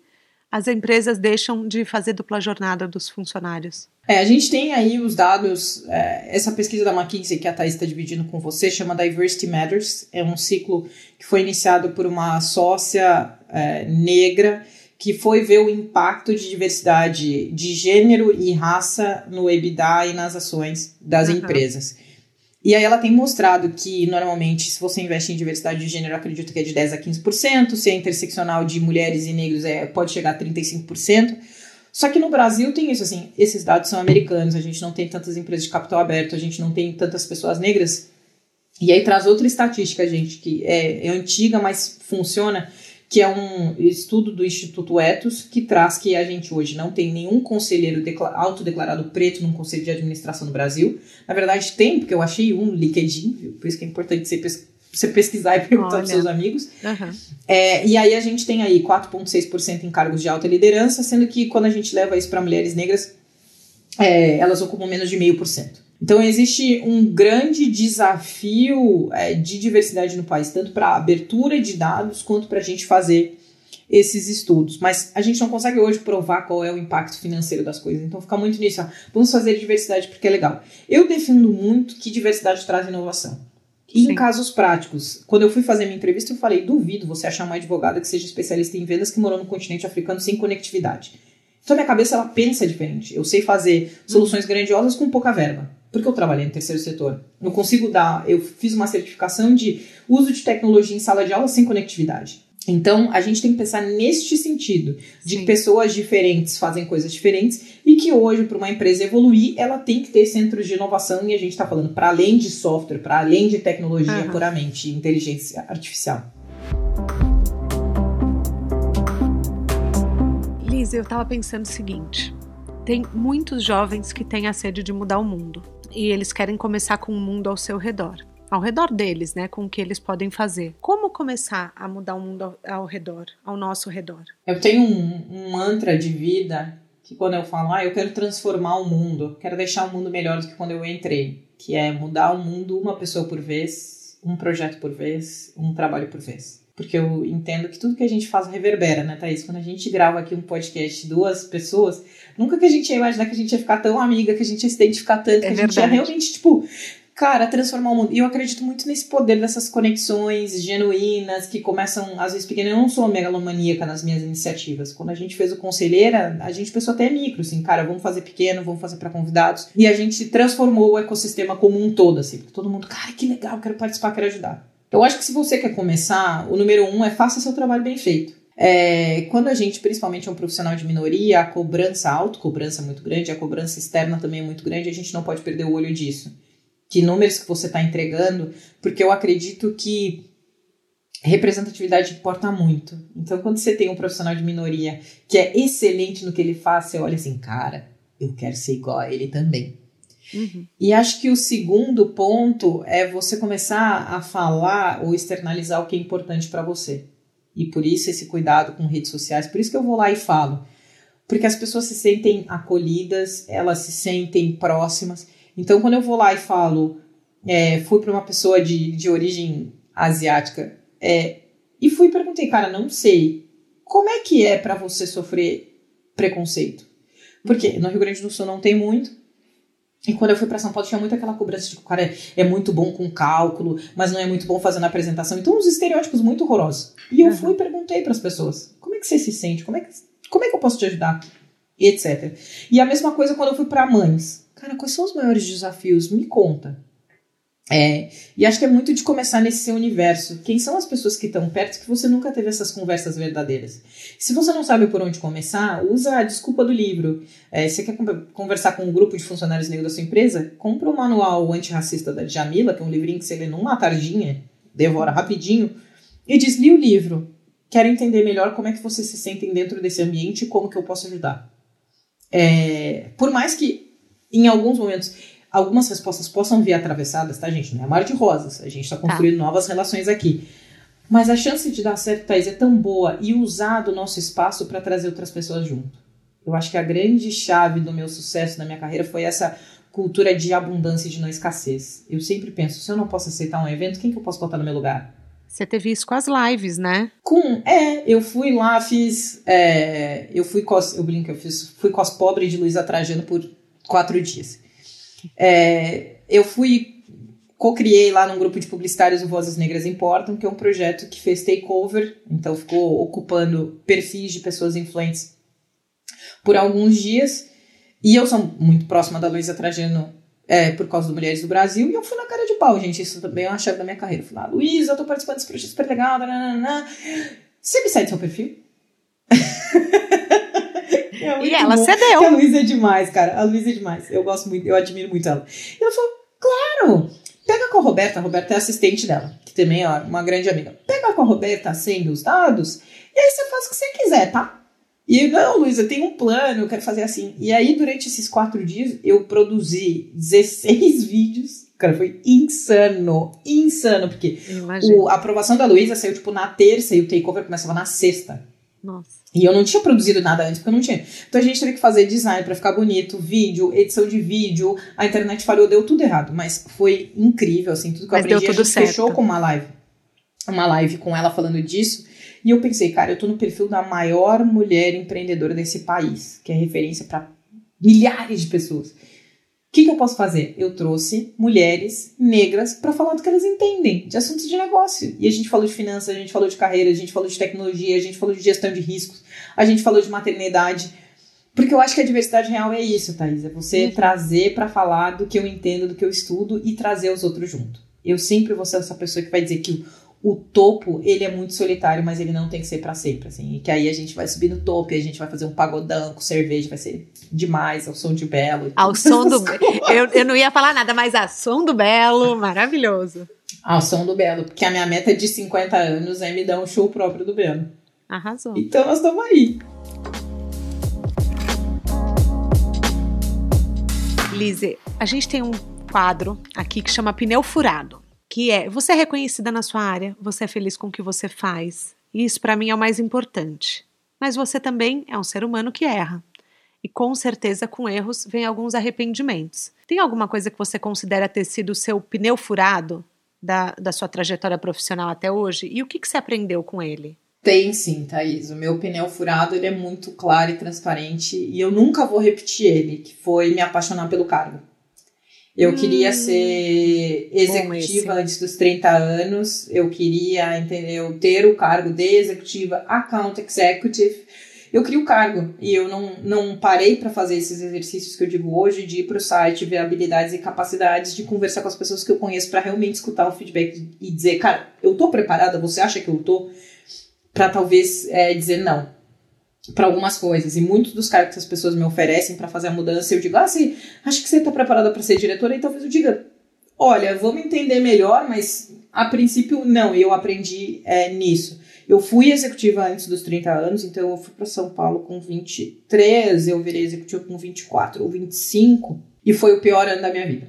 as empresas deixam de fazer dupla jornada dos funcionários. É, a gente tem aí os dados, é, essa pesquisa da McKinsey que a Thais está dividindo com você chama Diversity Matters, é um ciclo que foi iniciado por uma sócia é, negra que foi ver o impacto de diversidade de gênero e raça no EBITDA e nas ações das uhum. empresas. E aí ela tem mostrado que, normalmente, se você investe em diversidade de gênero, acredito que é de 10% a 15%, se é interseccional de mulheres e negros, é, pode chegar a 35%. Só que no Brasil tem isso, assim, esses dados são americanos, a gente não tem tantas empresas de capital aberto, a gente não tem tantas pessoas negras. E aí traz outra estatística, gente, que é, é antiga, mas funciona, que é um estudo do Instituto Etos, que traz que a gente hoje não tem nenhum conselheiro autodeclarado preto num conselho de administração no Brasil. Na verdade, tem, porque eu achei um LinkedIn, viu? por isso que é importante você, pes você pesquisar e perguntar para seus amigos. Uhum. É, e aí a gente tem aí 4,6% em cargos de alta liderança, sendo que quando a gente leva isso para mulheres negras, é, elas ocupam menos de meio por cento. Então, existe um grande desafio é, de diversidade no país, tanto para abertura de dados quanto para a gente fazer esses estudos. Mas a gente não consegue hoje provar qual é o impacto financeiro das coisas. Então, fica muito nisso. Vamos fazer diversidade porque é legal. Eu defendo muito que diversidade traz inovação. E Sim. em casos práticos, quando eu fui fazer minha entrevista, eu falei: duvido você achar uma advogada que seja especialista em vendas que morou no continente africano sem conectividade. Então, minha cabeça ela pensa diferente. Eu sei fazer soluções grandiosas com pouca verba porque eu trabalhei no terceiro setor. Não consigo dar. Eu fiz uma certificação de uso de tecnologia em sala de aula sem conectividade. Então, a gente tem que pensar neste sentido, de Sim. que pessoas diferentes fazem coisas diferentes e que hoje, para uma empresa evoluir, ela tem que ter centros de inovação e a gente está falando para além de software, para além de tecnologia puramente, inteligência artificial. Liz, eu estava pensando o seguinte: tem muitos jovens que têm a sede de mudar o mundo e eles querem começar com o mundo ao seu redor. Ao redor deles, né? Com o que eles podem fazer. Como começar a mudar o mundo ao, redor, ao nosso redor? Eu tenho um, um mantra de vida que quando eu falo, ah, eu quero transformar o mundo, quero deixar o mundo melhor do que quando eu entrei, que é mudar o mundo uma pessoa por vez, um projeto por vez, um trabalho por vez. Porque eu entendo que tudo que a gente faz reverbera, né, Thaís? Quando a gente grava aqui um podcast duas pessoas, nunca que a gente ia imaginar que a gente ia ficar tão amiga, que a gente ia se identificar tanto, é que a gente ia realmente, tipo, cara, transformar o mundo. E eu acredito muito nesse poder dessas conexões genuínas que começam, às vezes, pequenas. Eu não sou megalomaníaca nas minhas iniciativas. Quando a gente fez o Conselheira, a gente pensou até micro, assim, cara, vamos fazer pequeno, vamos fazer para convidados. E a gente transformou o ecossistema como um todo, assim, todo mundo, cara, que legal, quero participar, quero ajudar. Eu acho que se você quer começar, o número um é faça seu trabalho bem feito. É, quando a gente, principalmente é um profissional de minoria, a cobrança, a autocobrança é muito grande, a cobrança externa também é muito grande, a gente não pode perder o olho disso. Que números que você está entregando, porque eu acredito que representatividade importa muito. Então, quando você tem um profissional de minoria que é excelente no que ele faz, você olha assim, cara, eu quero ser igual a ele também. Uhum. E acho que o segundo ponto é você começar a falar ou externalizar o que é importante para você. E por isso esse cuidado com redes sociais, por isso que eu vou lá e falo. Porque as pessoas se sentem acolhidas, elas se sentem próximas. Então, quando eu vou lá e falo, é, fui para uma pessoa de, de origem asiática é, e fui e perguntei, cara, não sei, como é que é para você sofrer preconceito? Porque no Rio Grande do Sul não tem muito, e quando eu fui para São Paulo, tinha muito aquela cobrança de que o cara é, é, muito bom com cálculo, mas não é muito bom fazendo apresentação. Então, uns estereótipos muito horrorosos. E eu uhum. fui e perguntei para as pessoas: como é que você se sente? Como é que, como é que eu posso te ajudar? E etc. E a mesma coisa quando eu fui para mães. Cara, quais são os maiores desafios? Me conta. É, e acho que é muito de começar nesse seu universo. Quem são as pessoas que estão perto que você nunca teve essas conversas verdadeiras? Se você não sabe por onde começar, usa a desculpa do livro. É, você quer conversar com um grupo de funcionários negros da sua empresa? Compra o manual antirracista da Jamila, que é um livrinho que você lê numa tardinha, devora rapidinho, e diz: li o livro. Quero entender melhor como é que vocês se sentem dentro desse ambiente e como que eu posso ajudar. É, por mais que em alguns momentos algumas respostas possam vir atravessadas, tá, gente? Não é mar de rosas. A gente está tá. construindo tá. novas relações aqui. Mas a chance de dar certo, Thaís, é tão boa e usar do nosso espaço para trazer outras pessoas junto. Eu acho que a grande chave do meu sucesso na minha carreira foi essa cultura de abundância e de não escassez. Eu sempre penso, se eu não posso aceitar um evento, quem que eu posso botar no meu lugar? Você teve isso com as lives, né? Com, é, eu fui lá, fiz, é, eu fui cos, eu brinco, eu fiz, fui cos pobre de Luísa Trajano por quatro dias. É, eu fui, co-criei lá num grupo de publicitários o Vozes Negras Importam, que é um projeto que fez takeover, então ficou ocupando perfis de pessoas influentes por alguns dias. E eu sou muito próxima da Luísa Trajano é, por causa do Mulheres do Brasil, e eu fui na cara de pau, gente. Isso também é uma chave da minha carreira. Eu fui lá, Luísa, eu tô participando desse projeto super legal. Nanana. Você me segue seu perfil? É e ela bom. cedeu. A Luísa é demais, cara. A Luísa é demais. Eu gosto muito, eu admiro muito ela. E ela falou: claro, pega com a Roberta. A Roberta é assistente dela, que também é uma grande amiga. Pega com a Roberta, acende os dados, e aí você faz o que você quiser, tá? E não, Luísa, tem um plano, eu quero fazer assim. E aí, durante esses quatro dias, eu produzi 16 vídeos. Cara, foi insano, insano, porque o, a aprovação da Luísa saiu, tipo, na terça e o takeover começava na sexta. Nossa. E eu não tinha produzido nada antes, porque eu não tinha. Então a gente teve que fazer design para ficar bonito, vídeo, edição de vídeo, a internet falhou, deu tudo errado. Mas foi incrível, assim, tudo que mas eu aprendi. Deu tudo a gente certo. fechou com uma live. Uma live com ela falando disso. E eu pensei, cara, eu tô no perfil da maior mulher empreendedora desse país, que é referência para milhares de pessoas. O que, que eu posso fazer? Eu trouxe mulheres negras para falar do que elas entendem, de assuntos de negócio. E a gente falou de finanças, a gente falou de carreira, a gente falou de tecnologia, a gente falou de gestão de riscos, a gente falou de maternidade. Porque eu acho que a diversidade real é isso, Thaís. É você trazer para falar do que eu entendo, do que eu estudo e trazer os outros junto. Eu sempre vou ser essa pessoa que vai dizer que o, topo, ele é muito solitário, mas ele não tem que ser para sempre, assim. E que aí a gente vai subir no topo e a gente vai fazer um pagodão com cerveja, vai ser demais, ao som de belo. Ao som do. Eu, eu não ia falar nada, mas a som do Belo, maravilhoso. Ao som do Belo, porque a minha meta de 50 anos é me dar um show próprio do Belo. Arrasou. Então nós estamos aí. Lise, a gente tem um quadro aqui que chama Pneu Furado, que é você é reconhecida na sua área, você é feliz com o que você faz. E isso para mim é o mais importante. Mas você também é um ser humano que erra. E com certeza com erros vem alguns arrependimentos. Tem alguma coisa que você considera ter sido o seu pneu furado da, da sua trajetória profissional até hoje? E o que, que você aprendeu com ele? Tem sim, Thaís. O meu pneu furado ele é muito claro e transparente e eu nunca vou repetir ele, que foi me apaixonar pelo cargo. Eu Hum, queria ser executiva esse. antes dos 30 anos, eu queria, entendeu, ter o cargo de executiva, account executive. Eu queria o cargo e eu não, não parei para fazer esses exercícios que eu digo hoje, de ir para o site, ver habilidades e capacidades, de conversar com as pessoas que eu conheço para realmente escutar o feedback e dizer, cara, eu tô preparada, você acha que eu tô? Para talvez é, dizer não para algumas coisas. E muitos dos cargos que as pessoas me oferecem para fazer a mudança, eu digo, ah, sim, acho que você está preparada para ser diretora, e talvez eu diga, olha, vamos entender melhor, mas a princípio não, e eu aprendi é, nisso. Eu fui executiva antes dos 30 anos, então eu fui para São Paulo com 23, eu virei executiva com 24 ou 25, e foi o pior ano da minha vida.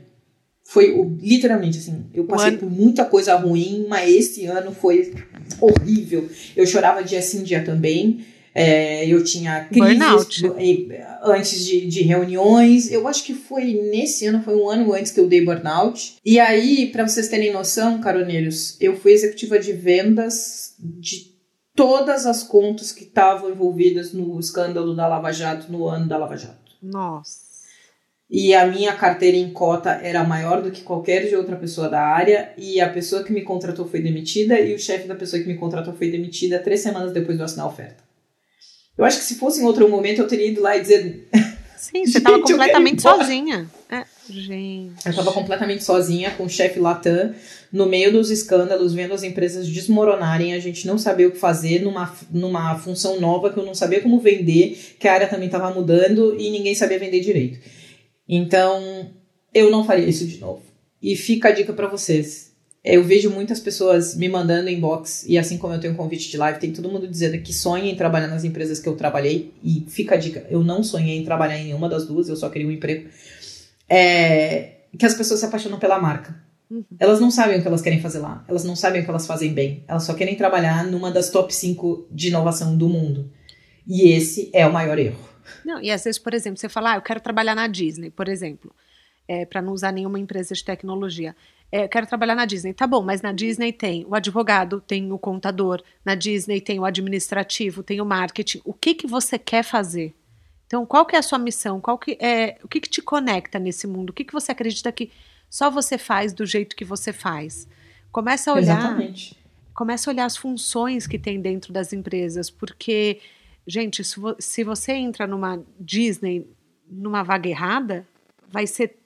Foi o, literalmente assim, eu passei por muita coisa ruim, mas esse ano foi horrível. Eu chorava dia sim, dia também. É, eu tinha crises Burnout. antes de, de reuniões. Eu acho que foi nesse ano, foi um ano antes que eu dei burnout. E aí, para vocês terem noção, caroneiros, eu fui executiva de vendas de todas as contas que estavam envolvidas no escândalo da Lava Jato, no ano da Lava Jato. Nossa. E a minha carteira em cota era maior do que qualquer de outra pessoa da área. E a pessoa que me contratou foi demitida. E o chefe da pessoa que me contratou foi demitida três semanas depois de eu assinar a oferta. Eu acho que se fosse em outro momento eu teria ido lá e dizer. Sim, você estava completamente sozinha. É, gente. Eu estava completamente sozinha com o chefe Latam, no meio dos escândalos, vendo as empresas desmoronarem, a gente não sabia o que fazer numa, numa função nova que eu não sabia como vender, que a área também estava mudando e ninguém sabia vender direito. Então, eu não faria isso de novo. E fica a dica para vocês. Eu vejo muitas pessoas me mandando inbox, e assim como eu tenho um convite de live, tem todo mundo dizendo que sonha em trabalhar nas empresas que eu trabalhei. E fica a dica: eu não sonhei em trabalhar em nenhuma das duas, eu só queria um emprego. É, que as pessoas se apaixonam pela marca. Uhum. Elas não sabem o que elas querem fazer lá. Elas não sabem o que elas fazem bem. Elas só querem trabalhar numa das top 5 de inovação do mundo. E esse é o maior erro. Não, e às vezes, por exemplo, você fala, ah, eu quero trabalhar na Disney, por exemplo, é, para não usar nenhuma empresa de tecnologia. É, quero trabalhar na Disney. Tá bom, mas na Disney tem o advogado, tem o contador, na Disney tem o administrativo, tem o marketing. O que, que você quer fazer? Então, qual que é a sua missão? Qual que é, o que, que te conecta nesse mundo? O que, que você acredita que só você faz do jeito que você faz? Começa a olhar Exatamente. começa a olhar as funções que tem dentro das empresas, porque, gente, se você entra numa Disney numa vaga errada, vai ser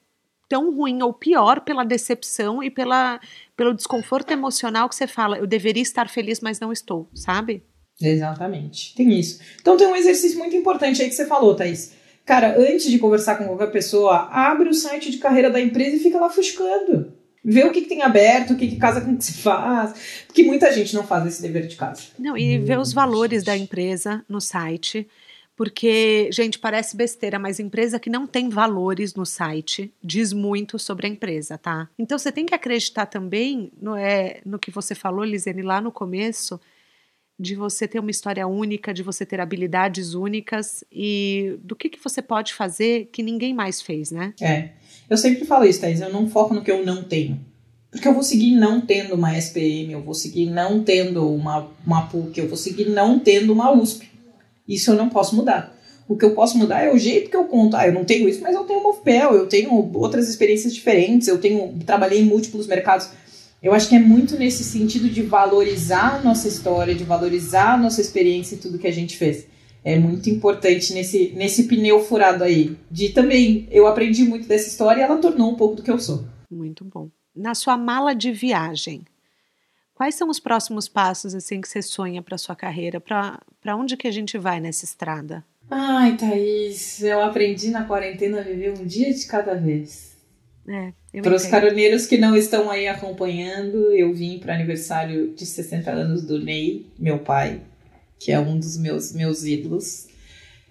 tão ruim ou pior pela decepção e pela, pelo desconforto emocional que você fala, eu deveria estar feliz, mas não estou, sabe? Exatamente. Tem isso. Então tem um exercício muito importante aí que você falou, Thaís. Cara, antes de conversar com qualquer pessoa, abre o site de carreira da empresa e fica lá fuscando. Ver o que, que tem aberto, o que, que casa com o que se faz. Porque muita gente não faz esse dever de casa. Não, e ver os valores da empresa no site. Porque, gente, parece besteira, mas empresa que não tem valores no site diz muito sobre a empresa, tá? Então você tem que acreditar também no, é, no que você falou, Lisene, lá no começo, de você ter uma história única, de você ter habilidades únicas e do que, que você pode fazer que ninguém mais fez, né? É. Eu sempre falo isso, Thais, eu não foco no que eu não tenho. Porque eu vou seguir não tendo uma SPM, eu vou seguir não tendo uma, uma PUC, eu vou seguir não tendo uma USP. Isso eu não posso mudar. O que eu posso mudar é o jeito que eu conto. Ah, eu não tenho isso, mas eu tenho Movpel, eu tenho outras experiências diferentes, eu tenho trabalhei em múltiplos mercados. Eu acho que é muito nesse sentido de valorizar a nossa história, de valorizar a nossa experiência e tudo que a gente fez é muito importante nesse, nesse pneu furado aí. De também, eu aprendi muito dessa história e ela tornou um pouco do que eu sou. Muito bom. Na sua mala de viagem, quais são os próximos passos assim que você sonha para sua carreira? Para onde que a gente vai nessa estrada? Ai, Thaís, eu aprendi na quarentena a viver um dia de cada vez. É, para os caroneiros que não estão aí acompanhando, eu vim para aniversário de 60 anos do Ney, meu pai, que é um dos meus, meus ídolos.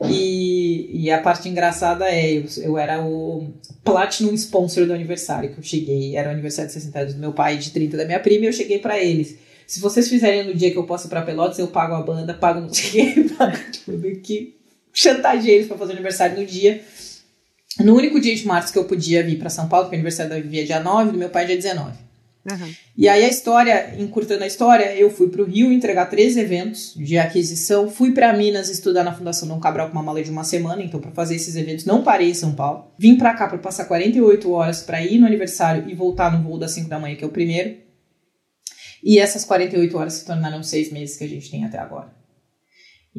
E, e a parte engraçada é, eu, eu era o Platinum Sponsor do aniversário que eu cheguei. Era o aniversário de 60 anos do meu pai e de 30 da minha prima e eu cheguei para eles. Se vocês fizerem no dia que eu posso para Pelotas, eu pago a banda, pago não sei o pago tipo, que chantageei eles para fazer aniversário no dia. No único dia de março que eu podia vir para São Paulo, porque o aniversário da Vivi é dia 9, do meu pai é dia 19. Uhum. E aí a história, encurtando a história, eu fui para o Rio entregar três eventos de aquisição, fui para Minas estudar na Fundação Dom Cabral com uma mala de uma semana, então para fazer esses eventos não parei em São Paulo. Vim para cá para passar 48 horas para ir no aniversário e voltar no voo das 5 da manhã, que é o primeiro. E essas 48 horas se tornaram seis meses que a gente tem até agora.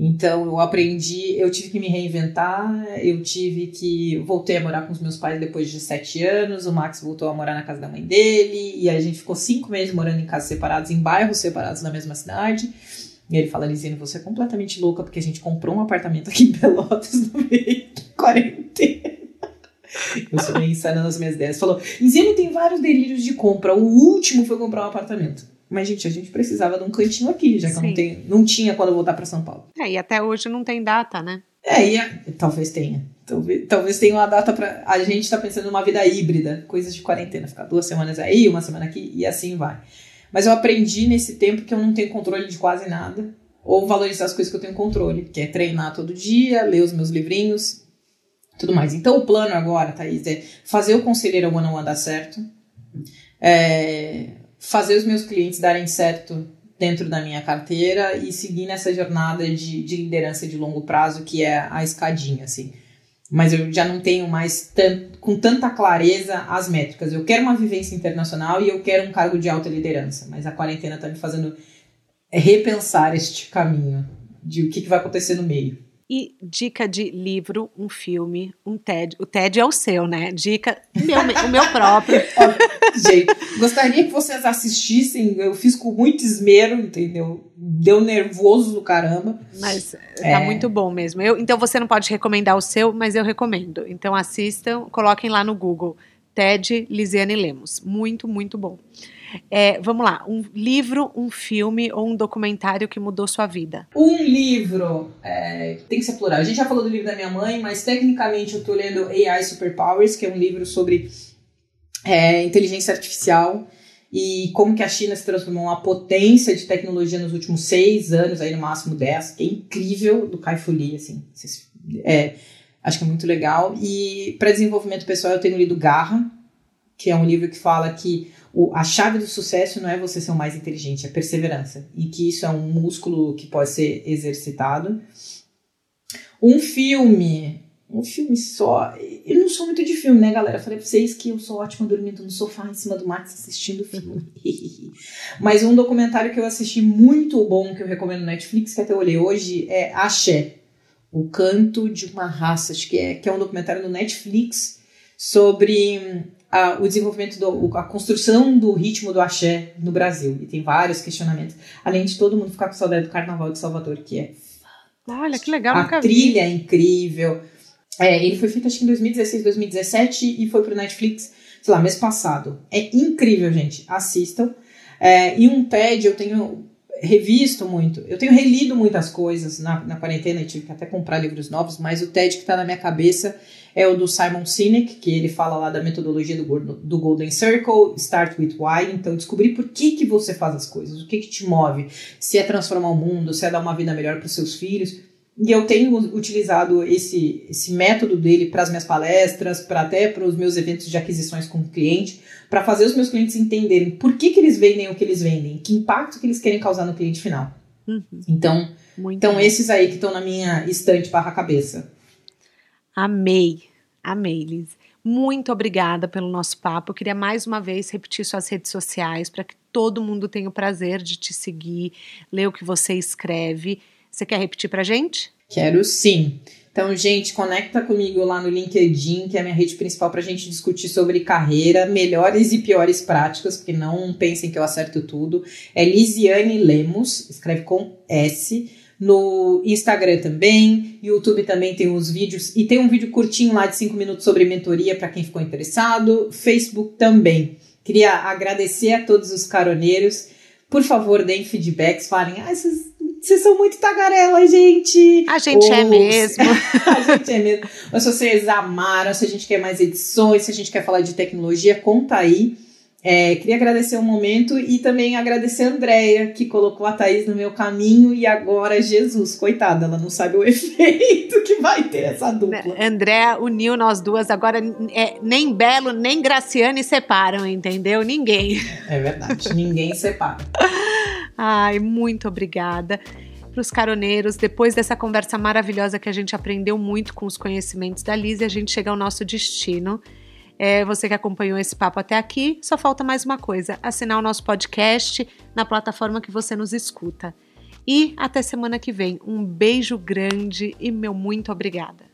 Então eu aprendi, eu tive que me reinventar, eu tive que. Voltei a morar com os meus pais depois de sete anos, o Max voltou a morar na casa da mãe dele, e a gente ficou cinco meses morando em casas separadas, em bairros separados na mesma cidade. E ele fala, Lisine, você é completamente louca, porque a gente comprou um apartamento aqui em Pelotas no meio de quarentena. Eu sou meio insana nas minhas ideias. Falou, Lisine tem vários delírios de compra. O último foi comprar um apartamento. Mas, gente, a gente precisava de um cantinho aqui, já que não, tenho, não tinha quando eu voltar para São Paulo. É, e até hoje não tem data, né? É, e a, talvez tenha. Talvez, talvez tenha uma data para. A gente está pensando numa vida híbrida, coisas de quarentena, ficar duas semanas aí, uma semana aqui e assim vai. Mas eu aprendi nesse tempo que eu não tenho controle de quase nada, ou valorizar as coisas que eu tenho controle, que é treinar todo dia, ler os meus livrinhos, tudo mais. Então o plano agora, Thaís, é fazer o conselheiro one on one dar certo. É, fazer os meus clientes darem certo dentro da minha carteira e seguir nessa jornada de, de liderança de longo prazo que é a escadinha, assim. Mas eu já não tenho mais com tanta clareza as métricas. Eu quero uma vivência internacional e eu quero um cargo de alta liderança, mas a quarentena está me fazendo repensar este caminho de o que, que vai acontecer no meio. E dica de livro, um filme, um TED. O TED é o seu, né? Dica, meu, o meu próprio. Gente, gostaria que vocês assistissem. Eu fiz com muito esmero, entendeu? Deu nervoso do caramba. Mas é. tá muito bom mesmo. Eu, então você não pode recomendar o seu, mas eu recomendo. Então assistam, coloquem lá no Google. TED Lisiane Lemos. Muito, muito bom. É, vamos lá, um livro, um filme ou um documentário que mudou sua vida? Um livro, é, tem que ser plural. A gente já falou do livro da minha mãe, mas tecnicamente eu tô lendo AI Superpowers, que é um livro sobre é, inteligência artificial e como que a China se transformou uma potência de tecnologia nos últimos seis anos, aí no máximo dez, é incrível, do Kai Fu Lee, assim, é, acho que é muito legal. E para desenvolvimento pessoal eu tenho lido Garra, que é um livro que fala que o, a chave do sucesso não é você ser o mais inteligente, é perseverança. E que isso é um músculo que pode ser exercitado. Um filme. Um filme só. Eu não sou muito de filme, né, galera? falei pra vocês que eu sou ótima dormindo no sofá em cima do Max assistindo filme. Mas um documentário que eu assisti muito bom, que eu recomendo no Netflix, que até olhei hoje, é Axé. O Canto de uma Raça, acho que é, que é um documentário no Netflix sobre a, o desenvolvimento, do, a construção do ritmo do axé no Brasil. E tem vários questionamentos. Além de todo mundo ficar com saudade do Carnaval de Salvador, que é. Olha, que legal, A trilha vi. é incrível. É, ele foi feito acho que em 2016, 2017 e foi pro Netflix. sei lá, mês passado. É incrível, gente. Assistam. É, e um TED eu tenho revisto muito, eu tenho relido muitas coisas na, na quarentena, e tive que até comprar livros novos, mas o TED que está na minha cabeça é o do Simon Sinek, que ele fala lá da metodologia do, do Golden Circle, Start with Why. Então, descobrir por que, que você faz as coisas, o que, que te move, se é transformar o mundo, se é dar uma vida melhor para os seus filhos. E eu tenho utilizado esse, esse método dele para as minhas palestras, para até para os meus eventos de aquisições com o cliente, para fazer os meus clientes entenderem por que, que eles vendem o que eles vendem, que impacto que eles querem causar no cliente final. Uhum. Então, então esses aí que estão na minha estante barra cabeça. Amei, amei, Liz. Muito obrigada pelo nosso papo. Eu queria mais uma vez repetir suas redes sociais para que todo mundo tenha o prazer de te seguir, ler o que você escreve. Você quer repetir para gente? Quero sim. Então, gente, conecta comigo lá no LinkedIn, que é a minha rede principal para a gente discutir sobre carreira, melhores e piores práticas, porque não pensem que eu acerto tudo. É Lisiane Lemos, escreve com S no Instagram também, YouTube também tem os vídeos e tem um vídeo curtinho lá de 5 minutos sobre mentoria para quem ficou interessado, Facebook também. Queria agradecer a todos os caroneiros. Por favor, deem feedbacks, falem, ah, vocês, vocês são muito tagarela, gente. A gente é Ou, é mesmo. a gente é mesmo. Ou se vocês amaram, se a gente quer mais edições, se a gente quer falar de tecnologia, conta aí. É, queria agradecer o momento e também agradecer a Andrea, que colocou a Thaís no meu caminho e agora Jesus, coitada, ela não sabe o efeito que vai ter essa dupla. Andréa uniu nós duas, agora é, nem Belo nem Graciane separam, entendeu? Ninguém. É verdade, ninguém separa. Ai, muito obrigada para os caroneiros. Depois dessa conversa maravilhosa que a gente aprendeu muito com os conhecimentos da Liz, a gente chega ao nosso destino. É, você que acompanhou esse papo até aqui, só falta mais uma coisa: assinar o nosso podcast na plataforma que você nos escuta. E até semana que vem. Um beijo grande e meu muito obrigada.